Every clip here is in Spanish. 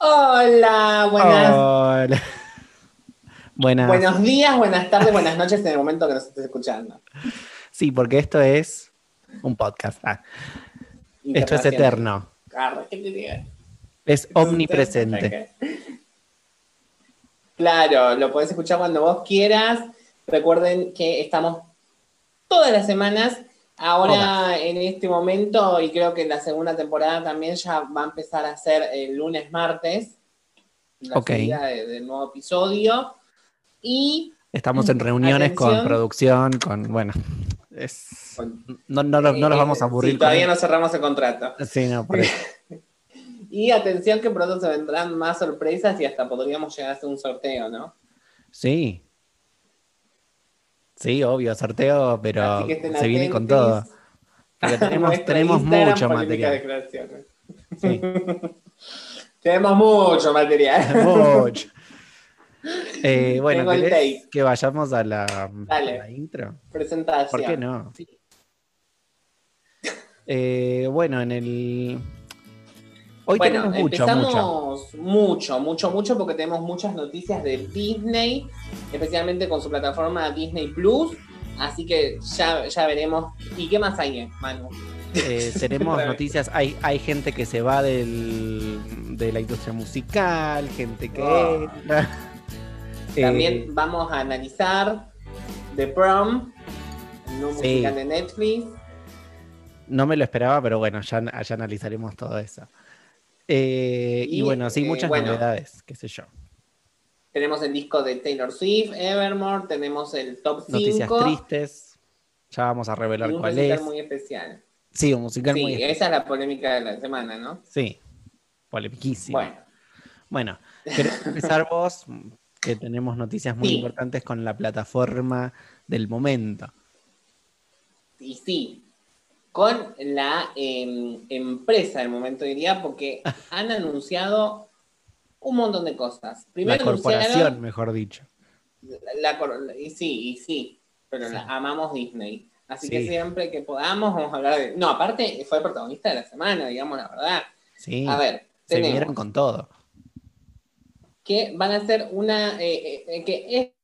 Hola, buenas. Hola. Buenas. Buenos días, buenas tardes, buenas noches en el momento que nos estés escuchando. Sí, porque esto es un podcast. Ah, esto es eterno. Arre, ¿qué te digo? Es omnipresente. Claro, lo podés escuchar cuando vos quieras. Recuerden que estamos todas las semanas. Ahora, en este momento, y creo que en la segunda temporada también ya va a empezar a ser el lunes, martes, la Ok. subida de- del nuevo episodio. Y Estamos en reuniones con producción, con. Bueno, es. Con- No, no, los- no los eh, vamos a aburrir. todavía no cerramos el contrato. Sí, no, por eso. Y atención que pronto se vendrán más sorpresas y hasta podríamos llegar a hacer un sorteo, ¿no? Sí. Sí, obvio, sorteo, pero se viene con todo. Porque tenemos, tenemos mucho material. Sí, Tenemos mucho material. mucho. Eh, bueno, ¿querés tape. que vayamos a la, a Dale. la intro? Presentación. ¿Por qué no? Eh, bueno, en el. Hoy bueno, tenemos mucho, mucho. empezamos mucho, mucho, mucho, porque tenemos muchas noticias de Disney, especialmente con su plataforma Disney Plus. Así que ya, ya veremos. ¿Y qué más hay, Manu? Eh, tenemos noticias. Hay, hay gente que se va del, de la industria musical, gente que. Oh. entra. Eh, También vamos a analizar The Prom, nuevo Sí. musical de Netflix. no me lo esperaba, pero bueno, ya, ya analizaremos todo eso. Eh, y, Y, bueno, sí, eh, muchas bueno. novedades, qué sé yo. Tenemos el disco de Taylor Swift, Evermore, tenemos el top 5. Noticias tristes. Ya vamos a revelar y un cuál musical es. muy especial. Sí, un musical Sí, muy especial. esa es la polémica de la semana, ¿no? Sí, polemiquísimo. Bueno, Bueno, ¿querés empezar vos? Que tenemos noticias muy Sí. importantes con la plataforma del momento. y sí, con la em, empresa del momento diría, porque han anunciado un montón de cosas. La Primero corporación, anunciaron mejor dicho. la y sí, y sí, pero la- amamos Disney. Así que siempre que podamos vamos a hablar de... No, aparte fue el protagonista de la semana, digamos la verdad. Sí, A ver, se vinieron con todo. que van a hacer una... eh, eh, que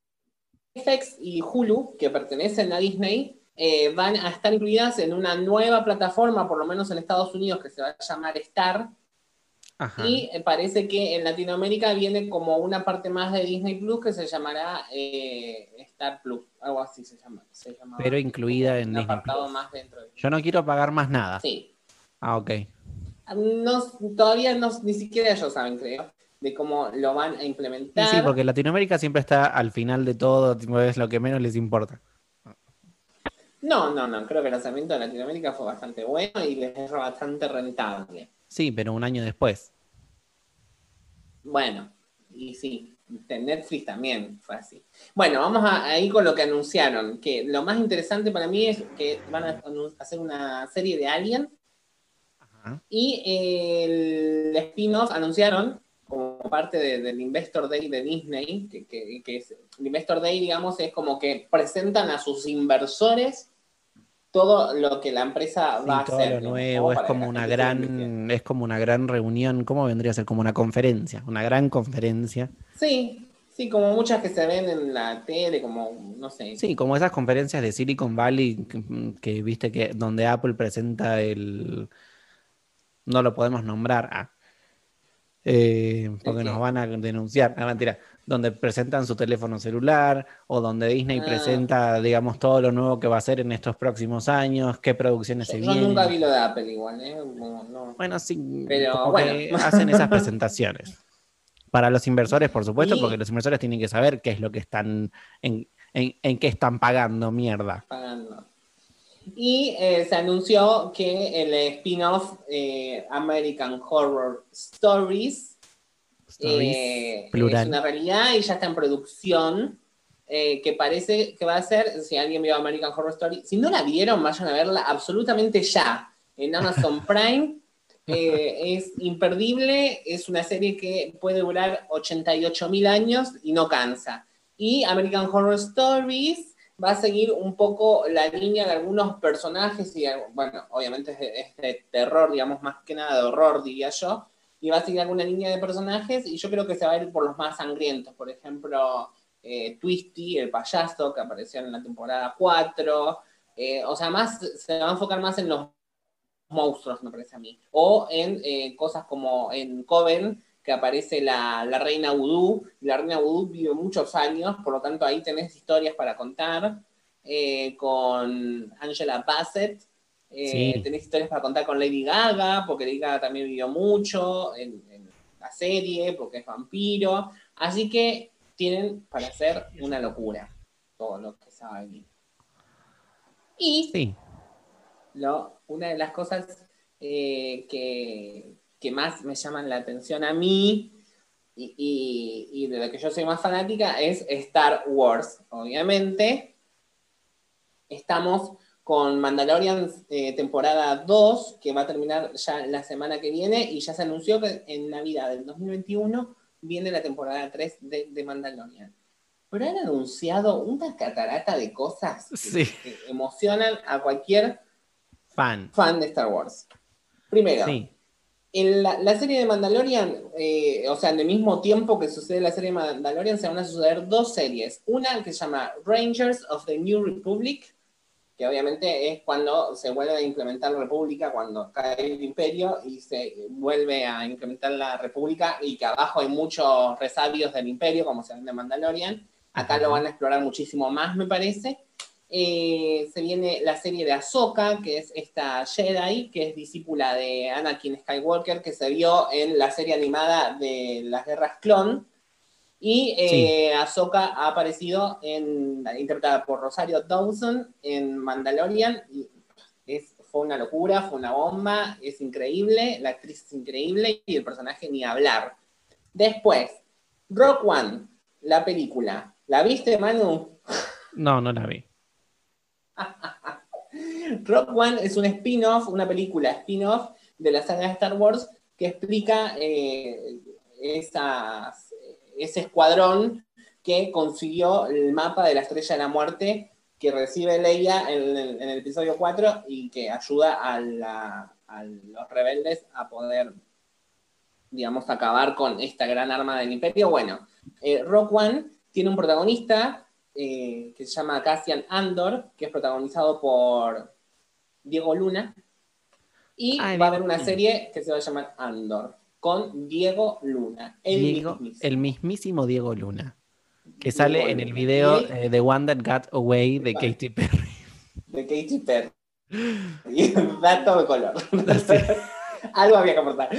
FX y Hulu, que pertenecen a Disney, eh, van a estar incluidas en una nueva plataforma, por lo menos en Estados Unidos, que se va a llamar Star. Ajá. Y eh, parece que en Latinoamérica viene como una parte más de Disney Plus que se llamará eh, Star Plus, algo así se llama. se. Pero incluida en Disney Plus. más dentro de Yo no quiero pagar más nada. Sí. Ah, ok. No, todavía no, ni siquiera ellos saben, creo, de cómo lo van a implementar. sí, porque Latinoamérica siempre está al final de todo, es lo que menos les importa. No, no, no, creo que el lanzamiento de Latinoamérica fue bastante bueno y les es bastante rentable. Sí, pero un año después. Bueno, y sí, Netflix también fue así. Bueno, vamos a, a ir con lo que anunciaron, que lo más interesante para mí es que van a hacer una serie de Alien Ajá. y el spin-off anunciaron como parte de- del Investor Day de Disney, que, que- que es, el Investor Day, digamos, es como que presentan a sus inversores todo lo que la empresa Sí, va a todo hacer. lo nuevo, es como una gran, es como una gran reunión, ¿cómo vendría a ser? Como una conferencia, una gran conferencia. Sí, sí, como muchas que se ven en la tele, como, no sé. Sí, como esas conferencias de Silicon Valley que, que viste que donde Apple presenta el no lo podemos nombrar, ah, eh, porque nos van a denunciar, ah, mentira, donde presentan su teléfono celular o donde Disney Ah. presenta, digamos, todo lo nuevo que va a hacer en estos próximos años, qué producciones Yo, se yo vienen. nunca vi lo de Apple igual, ¿eh? No. Bueno, sí, Pero bueno. hacen esas presentaciones. Para los inversores, por supuesto, porque los inversores tienen que saber qué es lo que están, en, en, en qué están pagando mierda. pagando. Y eh, se anunció que el spin-off eh, American Horror Stories, eh, es una realidad y ya está en producción. eh, que parece que va a ser, si alguien vio American Horror Story, si no la vieron, vayan a verla absolutamente ya en Amazon Prime. Eh, es imperdible, es una serie que puede durar 88 mil años y no cansa. Y American Horror Stories va a seguir un poco la línea de algunos personajes y, bueno, obviamente es de, es de terror, digamos, más que nada de horror, diría yo, y va a seguir alguna línea de personajes y yo creo que se va a ir por los más sangrientos. Por ejemplo, eh, Twisty, el payaso que apareció en la temporada 4. Eh, o sea, más se va a enfocar más en los monstruos, me parece a mí. O en eh, cosas como en Coven, que aparece la, reina Voodoo. La reina Voodoo vive muchos años, por lo tanto ahí tenés historias para contar. con Angela Bassett, tenés historias para contar con Lady Gaga, porque Lady Gaga también vivió mucho en, en la serie, porque es vampiro. Así que tienen para hacer una locura todo lo que se va a Y lo, una de las cosas eh, que, más me llaman la atención a mí y, de lo que yo soy más fanática es Star Wars, obviamente. Estamos con Mandalorian eh, temporada 2, que va a terminar ya la semana que viene, y ya se anunció que en Navidad del 2021 viene la temporada 3 de, de Mandalorian. Pero han anunciado una catarata de cosas que, emocionan a cualquier fan. fan de Star Wars. Primero, en la, serie de Mandalorian, eh, o sea, en el mismo tiempo que sucede la serie de Mandalorian, se van a suceder dos series. Una que se llama Rangers of the New Republic, que obviamente es cuando se vuelve a implementar la república, cuando cae el imperio y se vuelve a implementar la república y que abajo hay muchos resabios del imperio, como se ven de Mandalorian. Acá lo van a explorar muchísimo más, me parece. Eh, se viene la serie de Ahsoka, que es esta Jedi, que es discípula de Anakin Skywalker, que se vio en la serie animada de las guerras clon, y eh, Ahsoka ha aparecido en, interpretada por Rosario Dawson en Mandalorian. Y es, fue una locura, fue una bomba, es increíble, la actriz es increíble y el personaje ni hablar. Después, Rock One, la película. ¿La viste, Manu? No, no la vi. Rock One es un spin-off, una película spin-off de la saga de Star Wars que explica eh, esas ese escuadrón que consiguió el mapa de la Estrella de la Muerte que recibe Leia en el, episodio 4 y que ayuda a, los rebeldes a poder, digamos, acabar con esta gran arma del imperio. Bueno, eh, Rock One tiene un protagonista eh, que se llama Cassian Andor, que es protagonizado por Diego Luna, y va a haber una serie que se va a llamar Andor con Diego Luna. El, mismísimo. Diego Luna. Que sale en el video eh, de One That Got Away de Katy Perry. De Katy Perry. Dato de color. Algo había que aportar.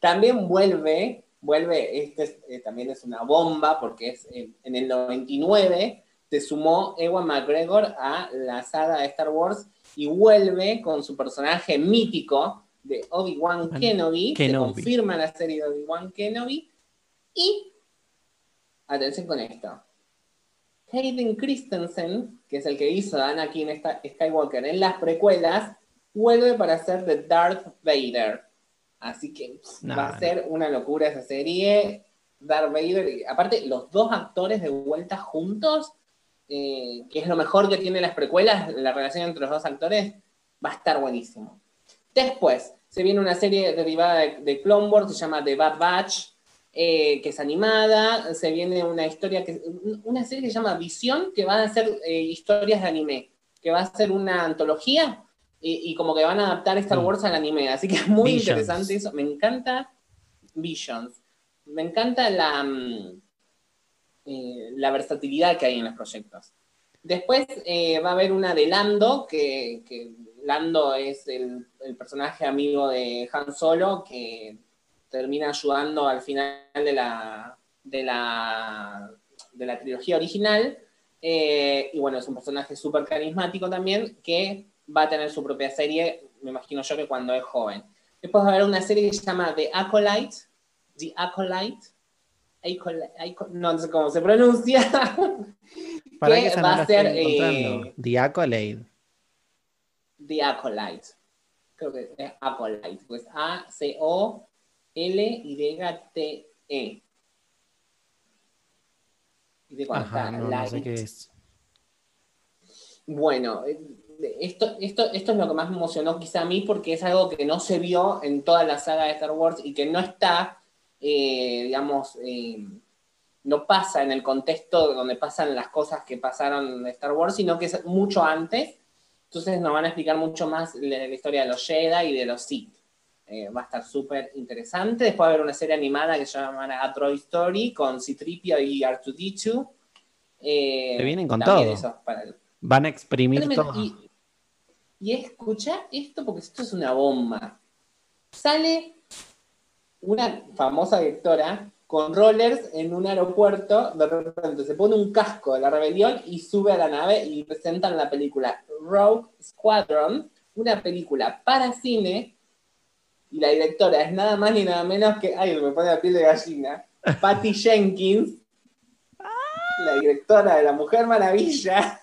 También vuelve, vuelve, este eh, también es una bomba porque es en el 99 se sumó Ewan McGregor a la saga de Star Wars y vuelve con su personaje mítico de Obi-Wan Kenobi, se confirma la serie de Obi-Wan Kenobi, y, atención con esto, Hayden Christensen, que es el que hizo a Anakin Skywalker en las precuelas, vuelve para ser de Darth Vader. Así que va a ser una locura esa serie. Darth Vader, aparte, los dos actores de vuelta juntos, eh, que es lo mejor que tiene las precuelas, la relación entre los dos actores, va a estar buenísimo. Después, se viene una serie derivada de, Clone Wars, se llama The Bad Batch, eh, que es animada. Se viene una historia, que, una serie que se llama Visión, que va a ser eh, historias de anime, que va a ser una antología y, como que van a adaptar Star mm. Wars al anime. Así que es muy interesante eso. Me encanta Visions. Me encanta la, mm, eh, la versatilidad que hay en los proyectos. Después va a haber una de Lando, que Lando es el, personaje amigo de Han Solo que termina ayudando al final de la, de la, de la trilogía original. Eh, y bueno, es un personaje súper carismático también que va a tener su propia serie, me imagino yo que cuando es joven. Después va a haber una serie que se llama The Acolyte, The Acolyte, no sé cómo se pronuncia, Para que, va a ser... Eh, The Acolyte. The Acolyte. Creo que es Acolyte, pues A-C-O-L-Y-T-E. Y de cuando está no, sé qué es. Bueno, esto, esto, esto es lo que más me emocionó quizá a mí porque es algo que no se vio en toda la saga de Star Wars y que no está, eh, digamos, eh, no pasa en el contexto donde pasan las cosas que pasaron en Star Wars, sino que es mucho antes. Entonces nos van a explicar mucho más la, la historia de los Jedi y de los Sith. Eh, va a estar súper interesante. Después va a haber una serie animada que se llamará Droid Story con Citripio y R2D2. Eh, Se vienen con todo. eso es para Van a exprimir todo. Y, y escucha esto porque esto es una bomba. Sale una famosa directora con rollers en un aeropuerto, de repente se pone un casco de la rebelión y sube a la nave y presentan la película Rogue Squadron, una película para cine, y la directora es nada más ni nada menos que, ay, me pone la piel de gallina, Patty Jenkins, la directora de La Mujer Maravilla.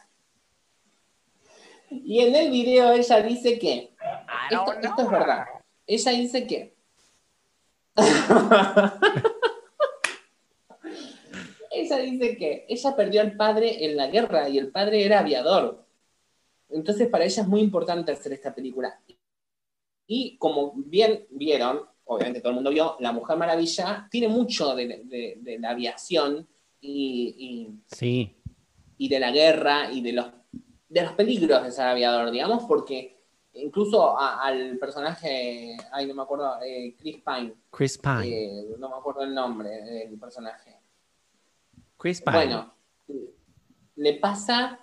Y en el video ella dice que, esto, esto es verdad, ella dice que, ella dice que ella perdió al padre en la guerra y el padre era aviador. Entonces para ella es muy importante hacer esta película. Y como bien vieron, obviamente todo el mundo vio, La Mujer Maravilla tiene mucho de, de- de la aviación y- y Sí. y de la guerra y de los, de los peligros de ser aviador, digamos, porque incluso a- al personaje, ay, no me acuerdo, eh, Chris Pine, Chris Pine. eh, no me acuerdo el nombre del personaje. Chris Pine. Bueno, le pasa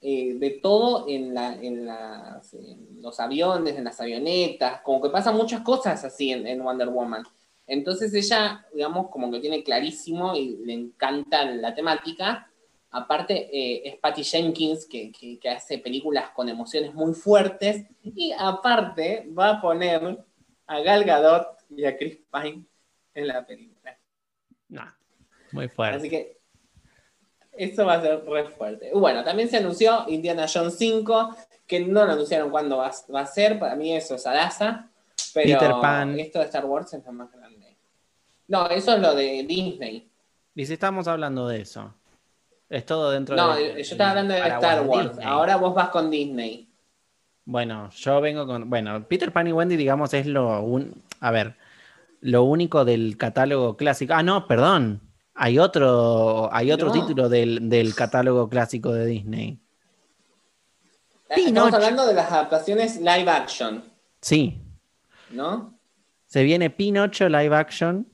eh, de todo en, la, en, las- en los aviones, en las avionetas, como que pasan muchas cosas así en, en Wonder Woman. Entonces ella, digamos, como que tiene clarísimo y le encanta la temática. Aparte, eh, es Patty Jenkins, que, que- que hace películas con emociones muy fuertes. Y aparte, va a poner a Gal Gadot y a Chris Pine en la película. Nah, muy fuerte. Así que eso va a ser re fuerte. Bueno, también se anunció Indiana Jones 5, que no lo anunciaron cuándo va, va a ser. Para mí eso es Adasa. Pero Peter Pan. esto de Star Wars es lo más grande. No, eso es lo de Disney. Y si estamos hablando de eso. Es todo dentro No, de. yo estaba hablando de Star Wars. Disney. Ahora vos vas con Disney. Bueno, yo vengo con. Bueno, Peter Pan y Wendy, digamos, es lo. Un... A ver, lo único del catálogo clásico. Ah, no, perdón. Hay otro, hay otro No. título del, del catálogo clásico de Disney. Estamos Pinocho. hablando de las adaptaciones live action, Sí, ¿no? se viene Pinocho live action,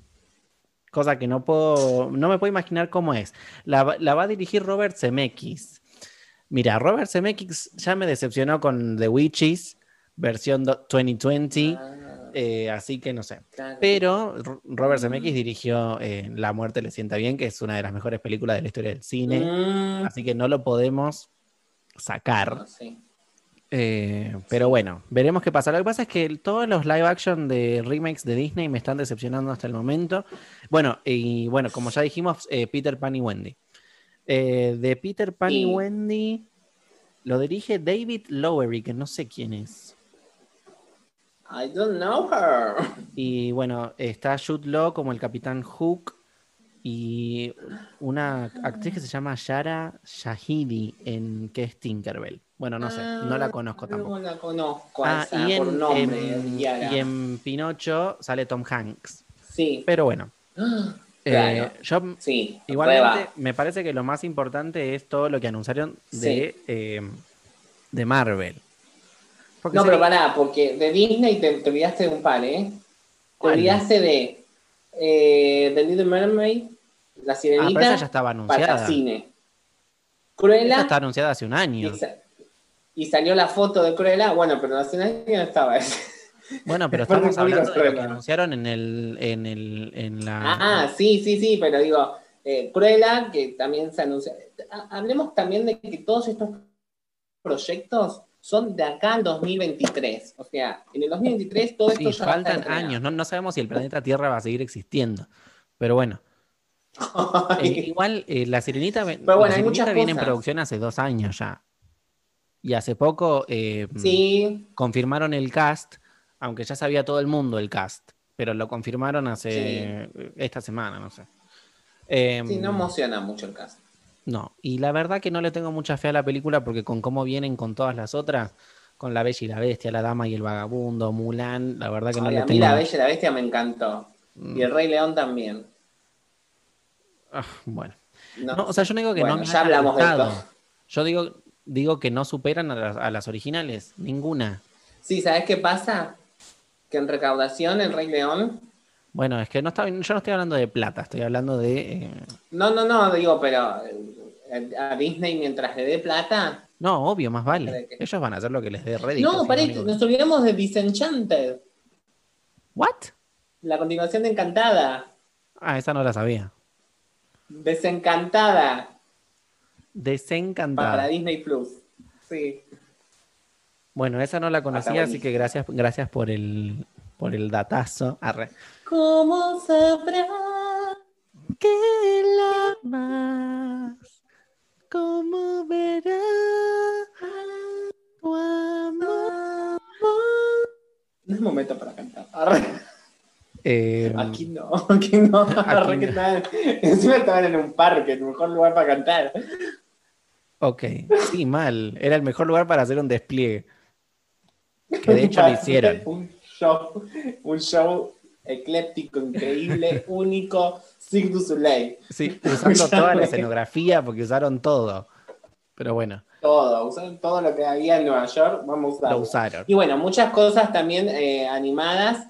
cosa que no puedo, no me puedo imaginar cómo es. La, va- la va a dirigir Robert Zemeckis. Mira, Robert Zemeckis ya me decepcionó con The Witches, versión do- 2020, Ah, eh, así que no sé. claro. Pero Robert. Zemeckis dirigió eh, La muerte le sienta bien, que es una de las mejores películas de la historia del cine, Mm, así que no lo podemos sacar. no, sí. Eh, pero bueno, veremos qué pasa. Lo que pasa es que todos los live action de remakes de Disney me están decepcionando hasta el momento. Bueno, y bueno, como ya dijimos, eh, Peter Pan y Wendy. Eh, de Peter Pan y Y- Wendy lo dirige David Lowery, que no sé quién es. I don't know her. Y bueno, está Jude Law como el Capitán Hook y una actriz que se llama Yara Shahidi, en que es Tinkerbell. Bueno, no sé, no la conozco Ah, tampoco. No la conozco Ah, esa y por en, nombre. en- Yara. y en Pinocho sale Tom Hanks. Sí. Pero bueno, Claro. eh, yo Sí. igualmente me parece que lo más importante es todo lo que anunciaron de, eh, de Marvel. Porque No, pero pará, porque de Disney te, te olvidaste de un par, ¿eh? Te olvidaste de eh, The Little Mermaid, La Ah, Sirenita, pero esa ya estaba para anunciada. cine. Esa Cruella, está anunciada hace un año. y, sa- y salió la foto de Cruella, bueno, pero hace un año no estaba ese. Bueno, pero estamos hablando de lo que anunciaron en el, en el, en la. Ah, sí, sí, sí, pero digo, eh, Cruella, que también se anuncia. Ha- Hablemos también de que todos estos proyectos son de acá al 2023. O sea, en el 2023 todo sí, esto ya va a estar faltan años. No, no sabemos si el planeta Tierra va a seguir existiendo. Pero bueno. Eh, igual eh, la Sirenita, Pero bueno, la Sirenita viene en producción hace dos años ya. Y hace poco eh, sí, confirmaron el cast, aunque ya sabía todo el mundo el cast, pero lo confirmaron hace esta semana, no sé. Eh, sí, no emociona mucho el caso. No, y la verdad que no le tengo mucha fe a la película porque con cómo vienen con todas las otras, con La Bella y la Bestia, La Dama y el Vagabundo, Mulan, la verdad que no le a tengo... mí La Bella y la Bestia me encantó. Mm. Y El Rey León también. Ah, bueno. No, No, o sea, yo no digo que Bueno, no me ya hablamos de esto. Yo digo, digo que no superan a las, a las originales, ninguna. Sí, ¿sabes qué pasa? Que en recaudación El Rey León. Bueno, es que no está, yo no estoy hablando de plata, estoy hablando de... eh, No, no, no, digo, pero eh, a Disney mientras le dé plata. No, obvio, más vale. Ellos van a hacer lo que les dé rédito. No, pará, digo- nos olvidamos de Disenchanted, ¿What? la continuación de Encantada. Ah, esa no la sabía. Desencantada para Desencantada. Disney Plus. Sí. Bueno, esa no la conocía, así que gracias, gracias por el, por el datazo. Arre. ¿Cómo sabrá? Que la más, ¿cómo verá tu amor? No es momento para cantar. Eh, Aquí no, aquí no. Aquí que no. estaban- encima estaban en un parque, el mejor lugar para cantar. ok, sí, mal. Era el mejor lugar para hacer un despliegue. Que de hecho lo hicieron. Un show, un show ecléptico, increíble, único, Cirque du Soleil. Sí, usando toda la escenografía porque usaron todo. Pero bueno, Todo, usaron todo lo que había en Nueva York, vamos a usarlo. lo usaron. Y bueno, muchas cosas también eh, animadas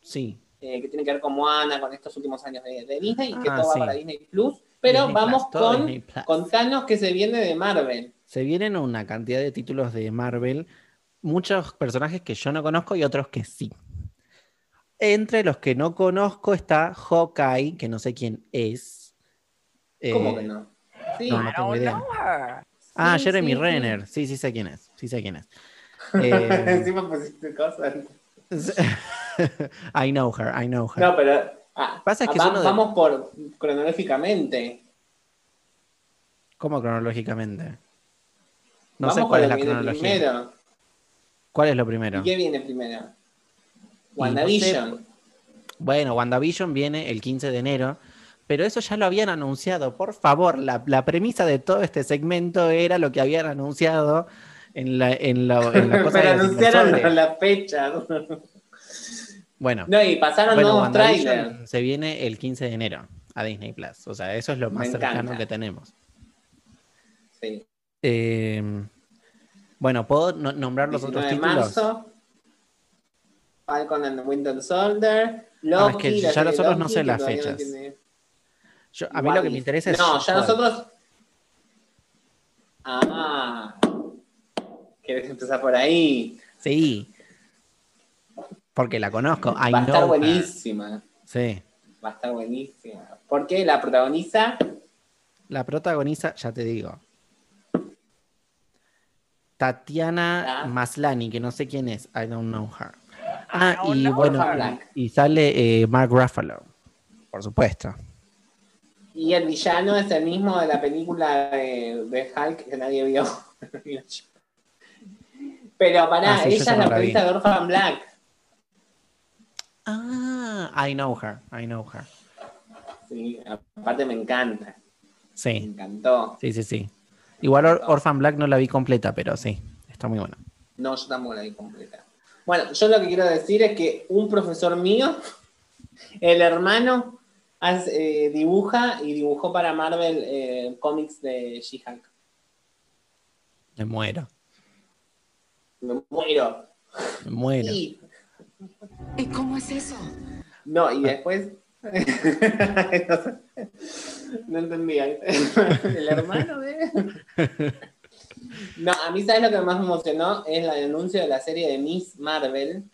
Sí. eh, que tienen que ver con Moana, con estos últimos años de, de Disney, y que Ah, todo sí. va para Disney Plus. Pero Disney vamos Plus, con contanos que se viene de Marvel. Se vienen una cantidad de títulos de Marvel, muchos personajes que yo no conozco y otros que sí. Entre los que no conozco está Hawkeye, que no sé quién es. ¿Cómo Eh, que no? Sí, No, no tengo idea. Ah, Sí, Jeremy sí. Renner. Sí, sí sé quién es. Sí sé quién es. Eh, encima pusiste cosas. I know her, I know her. No, pero ah, Pasa es que va- de- vamos por cronológicamente. ¿Cómo cronológicamente? No vamos sé cuál es la cronología. Primero. ¿Cuál es lo primero? ¿Y qué viene primero? No WandaVision. Bueno, WandaVision viene el 15 de enero, pero eso ya lo habían anunciado. Por favor, la, la premisa de todo este segmento era lo que habían anunciado en la, en la, en la cosa Pero de anunciaron la fecha. Bueno, No, y pasaron bueno, nuevos trailers. se viene el 15 de enero a Disney Plus. O sea, eso es lo más Me cercano encanta. que tenemos. Sí. Eh, bueno, ¿puedo no- nombrar los 19 otros títulos? marzo. Falcon and the Winter Soldier. Ah, es Loki. que la ya nosotros no sé que las no fechas. tiene- Yo- a mí lo que me interesa es. No, ya nosotros. Ah. ¿Quieres empezar por ahí? Sí. Porque la conozco. I Va a estar buenísima. Sí. Va a estar buenísima. Porque la protagoniza. La protagoniza, ya te digo. Tatiana Ah. Maslani, que no sé quién es. I don't know her. Ah, y bueno, y sale eh, Mark Ruffalo, por supuesto. Y el villano es el mismo de la película de, de Hulk que nadie vio. Pero pará, Ah, sí, ella es la protagonista de Orphan Black. Ah, I know her, I know her. Sí, aparte me encanta. Me Sí, encantó. sí, sí, sí. Igual Or- Orphan Black no la vi completa, pero sí, está muy buena. No, yo tampoco la vi completa. Bueno, yo lo que quiero decir es que un profesor mío, el hermano, hace- eh, dibuja y dibujó para Marvel eh, cómics de She-Hulk. Me muero, Me muero. me muero. Y, ¿Y cómo es eso? no, y después. No entendía. El hermano de. No, a mí, ¿sabes lo que más me emocionó? Es el anuncio de la serie de Miss Marvel,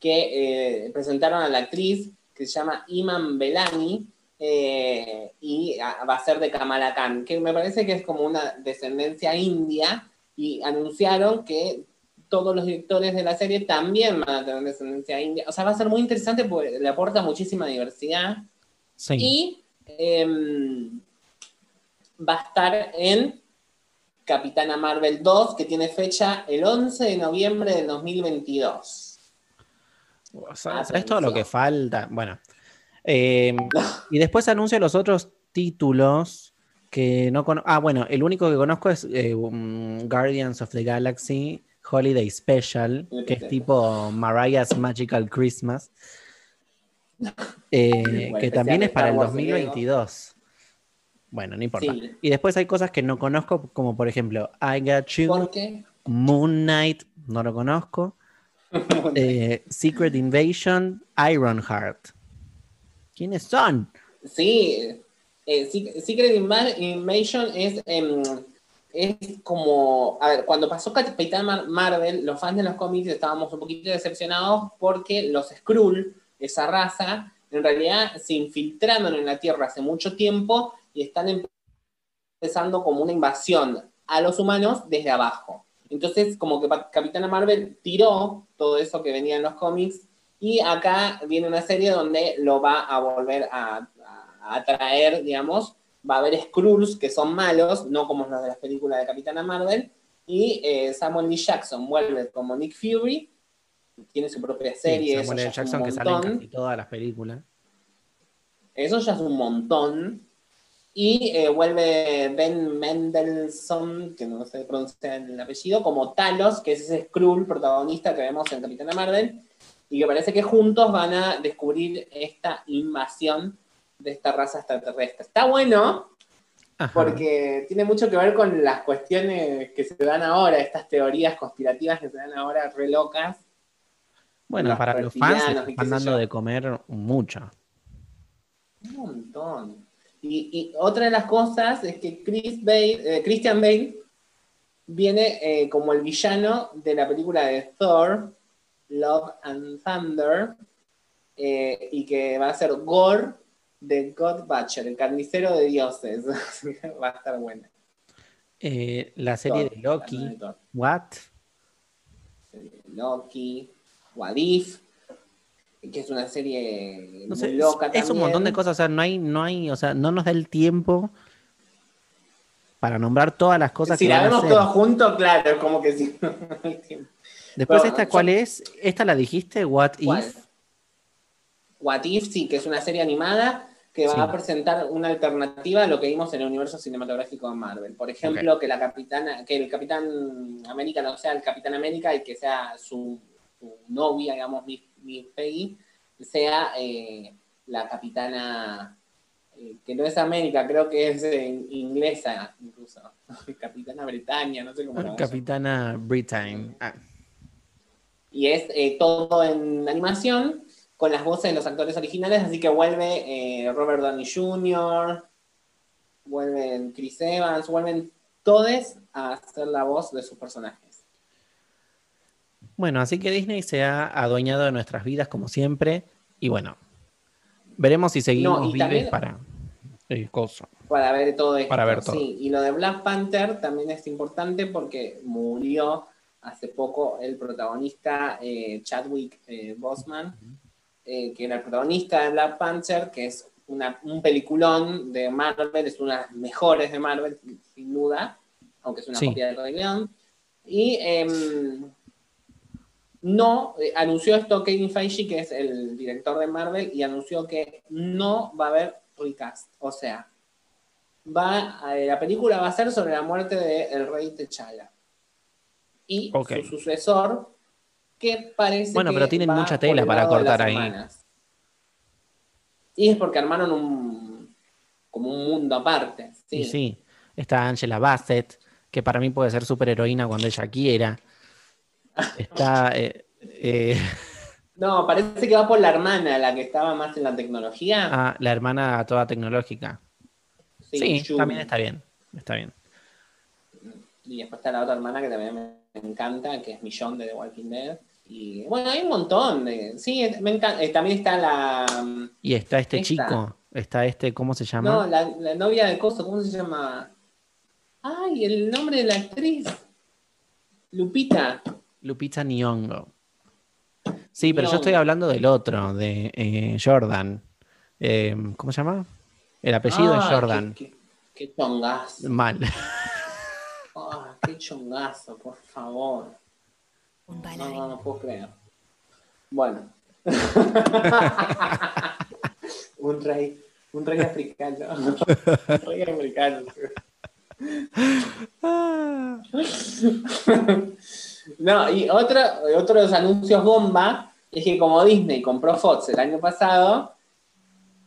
que eh, presentaron a la actriz que se llama Iman Belani, eh, y a- va a ser de Kamala Khan, que me parece que es como una descendencia india, y anunciaron que todos los directores de la serie también van a tener descendencia india. O sea, va a ser muy interesante porque le aporta muchísima diversidad. Sí. Y em, va a estar en Capitana Marvel 2, que tiene fecha el 11 de noviembre del 2022. O sea, Ah, ¿Sabes todo lo que falta? Bueno. eh, y después anuncio los otros títulos que no conozco. Ah, bueno, el único que conozco es eh, um, Guardians of the Galaxy Holiday Special, que es tipo Mariah's Magical Christmas. eh, Bueno, que también es para el Star Wars griego. 2022. Bueno, no importa. Sí. Y después hay cosas que no conozco, como por ejemplo I Got You, ¿Por qué? Moon Knight, no lo conozco. eh, Secret Invasion, Ironheart. ¿Quiénes son? Sí, eh, Sec- Secret Inva- Invasion es, em, es como, a ver, cuando pasó Capitán Mar- Marvel, los fans de los cómics estábamos un poquito decepcionados porque los Skrull, esa raza, en realidad se infiltraron en la Tierra hace mucho tiempo y están empezando como una invasión a los humanos desde abajo. Entonces, como que Capitana Marvel tiró todo eso que venía en los cómics y acá viene una serie donde lo va a volver a, a- a traer, digamos. Va a haber Skrulls que son malos, no como los de las películas de Capitana Marvel. Y eh, Samuel L. Jackson vuelve como Nick Fury. Tiene su propia serie. Sí, Samuel L. Jackson que sale en casi todas las películas. Eso ya es un montón. Y eh, vuelve Ben Mendelssohn, que no sé pronunciar el apellido, como Talos, que es ese Skrull protagonista que vemos en Capitana Marvel. Y que parece que juntos van a descubrir esta invasión de esta raza extraterrestre. Está bueno, Ajá. porque tiene mucho que ver con las cuestiones que se dan ahora, estas teorías conspirativas que se dan ahora re locas. bueno, los para los fans están dando de comer mucho. Un montón. Y, y otra de las cosas es que Chris Bale, eh, Christian Bale viene eh, como el villano de la película de Thor, Love and Thunder, eh, y que va a ser Gore de God Butcher, el carnicero de dioses. va a estar buena. La serie Thor, de Loki. What? Serie de Loki, Wadif, que es una serie No muy loca es un montón de cosas, o sea, no hay, no hay, o sea, no nos da el tiempo para nombrar todas las cosas si que la van a vemos todos juntos, claro, es como que sí. Después Pero, esta, yo- ¿cuál es? ¿Esta la dijiste? What ¿Cuál? If? What If, sí, que es una serie animada que va Sí. a presentar una alternativa a lo que vimos en el universo cinematográfico de Marvel. Por ejemplo, que la capitana, que el Capitán América no sea el Capitán América y que sea su, su novia, digamos, Peggy, sea eh, la capitana eh, que no es América, creo que es eh, inglesa incluso. Capitana Bretaña, no sé cómo la Capitana Britain. Ah, y es todo en animación con las voces de los actores originales, así que vuelve Robert Downey Jr., vuelven Chris Evans, vuelven todos a hacer la voz de sus personajes. Bueno, así que Disney se ha adueñado de nuestras vidas como siempre. Y bueno, veremos si seguimos No, vives para el coso. Para ver todo esto. Para ver todo. Sí, y lo de Black Panther también es importante porque murió hace poco el protagonista eh, Chadwick eh, Boseman, eh, que era el protagonista de Black Panther, que es una- un peliculón de Marvel, es una de las mejores de Marvel, sin duda, aunque es una Sí. copia de Rey León. Y em, no, eh, anunció esto Kevin Feige, que es el director de Marvel, y anunció que no va a haber recast. O sea, va a- la película va a ser sobre la muerte del rey T'Challa. Y su sucesor, que parece Bueno, que pero tienen va mucha tela el para cortar ahí. hermanas. Y es porque armaron un como un mundo aparte. Sí. Y sí, está Angela Bassett, que para mí puede ser superheroína cuando ella quiera. Está. eh, eh, No, parece que va por la hermana, la que estaba más en la tecnología. ah, la hermana toda tecnológica. Sí, también está bien. Está bien. Y después está la otra hermana que también me encanta, que es Millón de The Walking Dead. Y bueno, hay un montón de. Sí, me encanta. eh, también está la. Y está este Esta. chico. Está este, ¿cómo se llama? No, la, la novia de Coso, ¿cómo se llama? Ay, el nombre de la actriz. Lupita. Lupita Nyong'o. Sí, pero yo estoy hablando del otro, de eh, Jordan. Eh, ¿Cómo se llama? El apellido Ah, es Jordan. Qué, qué- qué chongazo. Mal. Ah, qué chongazo, por favor. Un No, no, no puedo creer. Bueno. Un rey. Un rey africano. Un rey africano. No, y otro, otro de los anuncios bomba es que como Disney compró Fox el año pasado,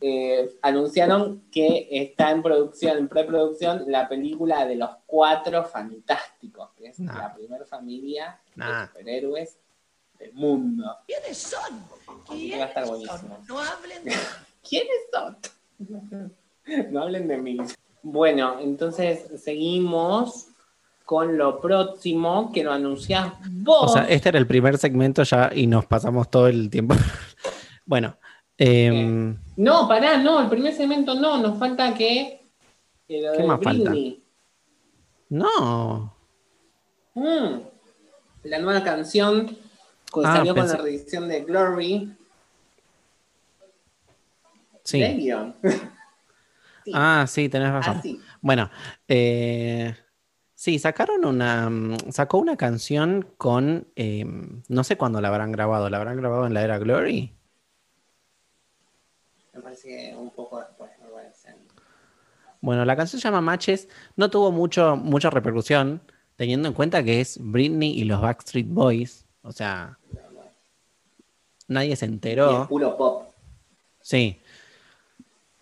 eh, anunciaron que está en producción, en preproducción, la película de los cuatro fantásticos, que es Nah. la primera familia Nah. de superhéroes del mundo. ¿Quiénes son? Así que va a estar ¿Quiénes buenísimo. son? No hablen de ¿Quiénes son? No hablen de mí. Bueno, entonces seguimos con lo próximo que lo anunciás vos. O sea, este era el primer segmento ya y nos pasamos todo el tiempo. bueno, em, No, pará, no, el primer segmento no, nos falta que. que lo ¿Qué más falta? No. Mm, la nueva canción que Ah, salió pensé- con la reedición de Glory. Sí. Sí. Ah, sí, tenés razón. Así. Bueno, eh, sí, sacaron una, mm, sacó una canción con, eh, no sé cuándo la habrán grabado, la habrán grabado en la era Glory. Me parece que un poco después me parece. Bueno, la canción se llama Matches, no tuvo mucho, mucha repercusión, teniendo en cuenta que es Britney y los Backstreet Boys, o sea, nadie se Y es enteró. puro pop. Sí.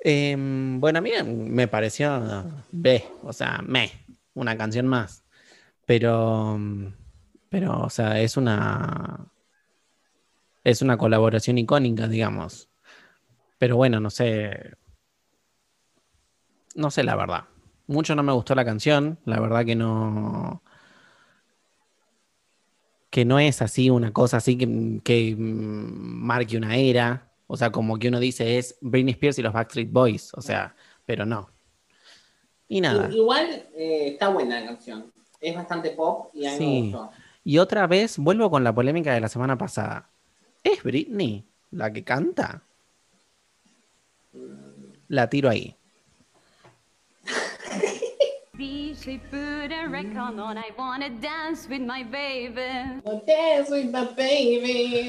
Em, bueno, a mí me pareció B, o sea, me, una canción más. Pero, pero, o sea, es una, es una colaboración icónica, digamos. Pero bueno, no sé, no sé la verdad. Mucho no me gustó la canción, la verdad que no, que no es así una cosa así que, que marque una era. O sea, como que uno dice es Britney Spears y los Backstreet Boys. O sea, pero no. Y nada. Igual eh, está buena la canción. Es bastante pop y a mí Sí. me gustó. Y otra vez vuelvo con la polémica de la semana pasada. ¿Es Britney la que canta? La tiro ahí. She put a record on, I wanna dance with my baby. No dance with my baby.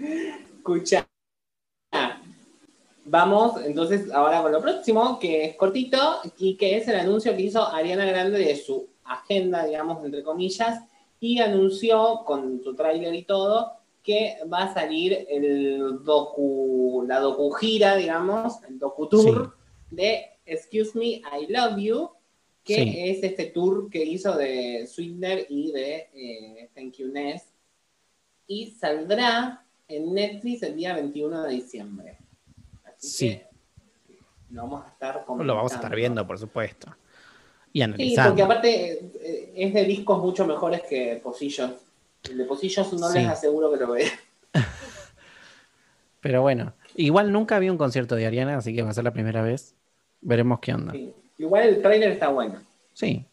Escucha. Vamos entonces ahora con lo próximo, que es cortito, y que es el anuncio que hizo Ariana Grande de su agenda, digamos, entre comillas, y anunció con su tráiler y todo que va a salir el docu, la docu gira, digamos, el docu tour de Excuse Me, I Love You, que Sí. es este tour que hizo de Sweetener y de eh, Thank You Ness, y saldrá en Netflix el día 21 de diciembre. Así Sí. lo vamos a estar Lo vamos a estar viendo, por supuesto. Y Sí, analizando. porque aparte eh, es de discos mucho mejores que Positions. El de Positions no Sí. les aseguro que lo vean. Pero bueno, igual nunca vi un concierto de Ariana, así que va a ser la primera vez. Veremos qué onda. Sí. Igual el trailer está bueno. Sí,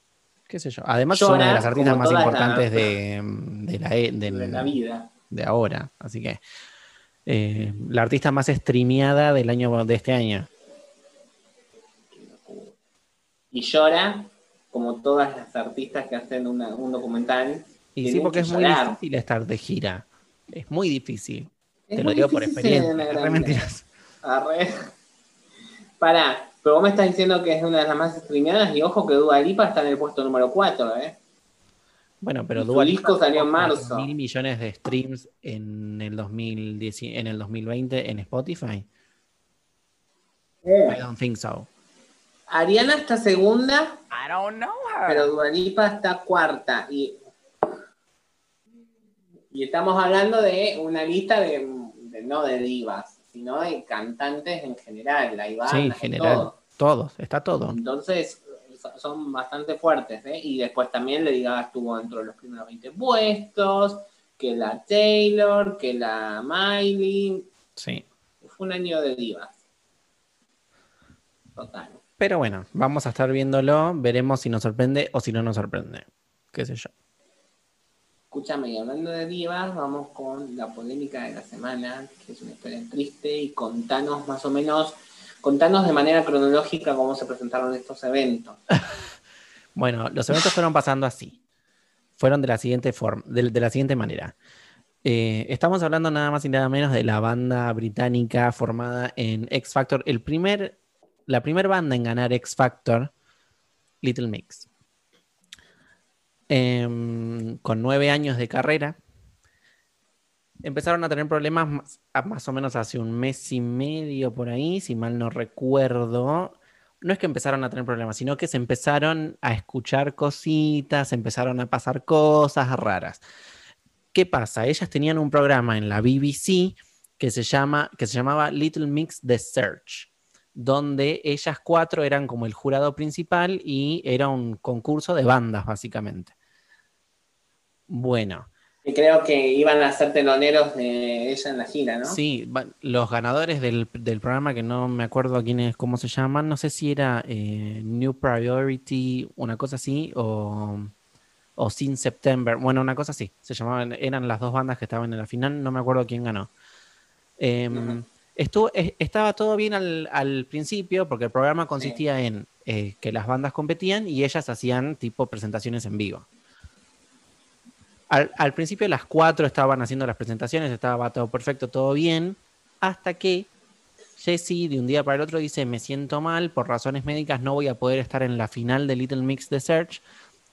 qué sé yo. Además, Llora, es una de las artistas más importantes de, de la, e- de la vida. de ahora. Así que eh, la artista más streameada del año de este año. Y llora como todas las artistas que hacen una- un documental. Y sí, porque que es muy difícil estar de gira. Es muy difícil. Es Te lo digo por experiencia. Re mentiroso. Arre. Pará, pero vos me estás diciendo que es una de las más streameadas y ojo que Dua Lipa está en el puesto número 4, ¿eh? Bueno, pero Dua disco salió en marzo. mil millones de streams en el 2010, en el 2020 en Spotify. I don't think so. Ariana está segunda, I don't know her. pero Dua Lipa está cuarta. Y, y estamos hablando de una lista de, de- no de divas, sino de cantantes en general. La Ivana, sí, en general. todo. Todos, está todo. Entonces, son bastante fuertes, ¿eh? Y después también le Gaga estuvo dentro de los primeros 20 puestos, que la Taylor, que la Miley. Sí. Fue un año de divas. Total. Pero bueno, vamos a estar viéndolo. Veremos si nos sorprende o si no nos sorprende. Qué sé yo. Escúchame, y hablando de divas, vamos con la polémica de la semana, que es una historia triste, y contanos más o menos, contanos de manera cronológica cómo se presentaron estos eventos. Bueno, los eventos fueron pasando así. Fueron de la siguiente forma, de, la siguiente manera. Eh, estamos hablando nada más y nada menos de la banda británica formada en X Factor. El primer, la primera banda en ganar X Factor, Little Mix. Em, con nueve años de carrera. Empezaron a tener problemas más, más o menos hace un mes y medio por ahí, si mal no recuerdo. No es que empezaron a tener problemas, sino que se empezaron a escuchar cositas, empezaron a pasar cosas raras. ¿Qué pasa? Ellas tenían un programa en la BBC que se, llama, que se llamaba Little Mix The Search, donde ellas cuatro eran como el jurado principal y era un concurso de bandas, básicamente. Bueno, creo que iban a ser teloneros de ella en la gira, ¿no? sí, los ganadores del, del programa, que no me acuerdo quiénes, cómo se llaman, no sé si era eh, New Priority, una cosa así, o, o Sin September, bueno, una cosa así, se llamaban, eran las dos bandas que estaban en la final, no me acuerdo quién ganó. Em, estuvo, es- estaba todo bien al, al principio, porque el programa consistía en eh, que las bandas competían y ellas hacían tipo presentaciones en vivo. Al, al principio las cuatro estaban haciendo las presentaciones, estaba todo perfecto, todo bien, hasta que Jessie de un día para el otro dice, me siento mal, por razones médicas no voy a poder estar en la final de Little Mix de Search,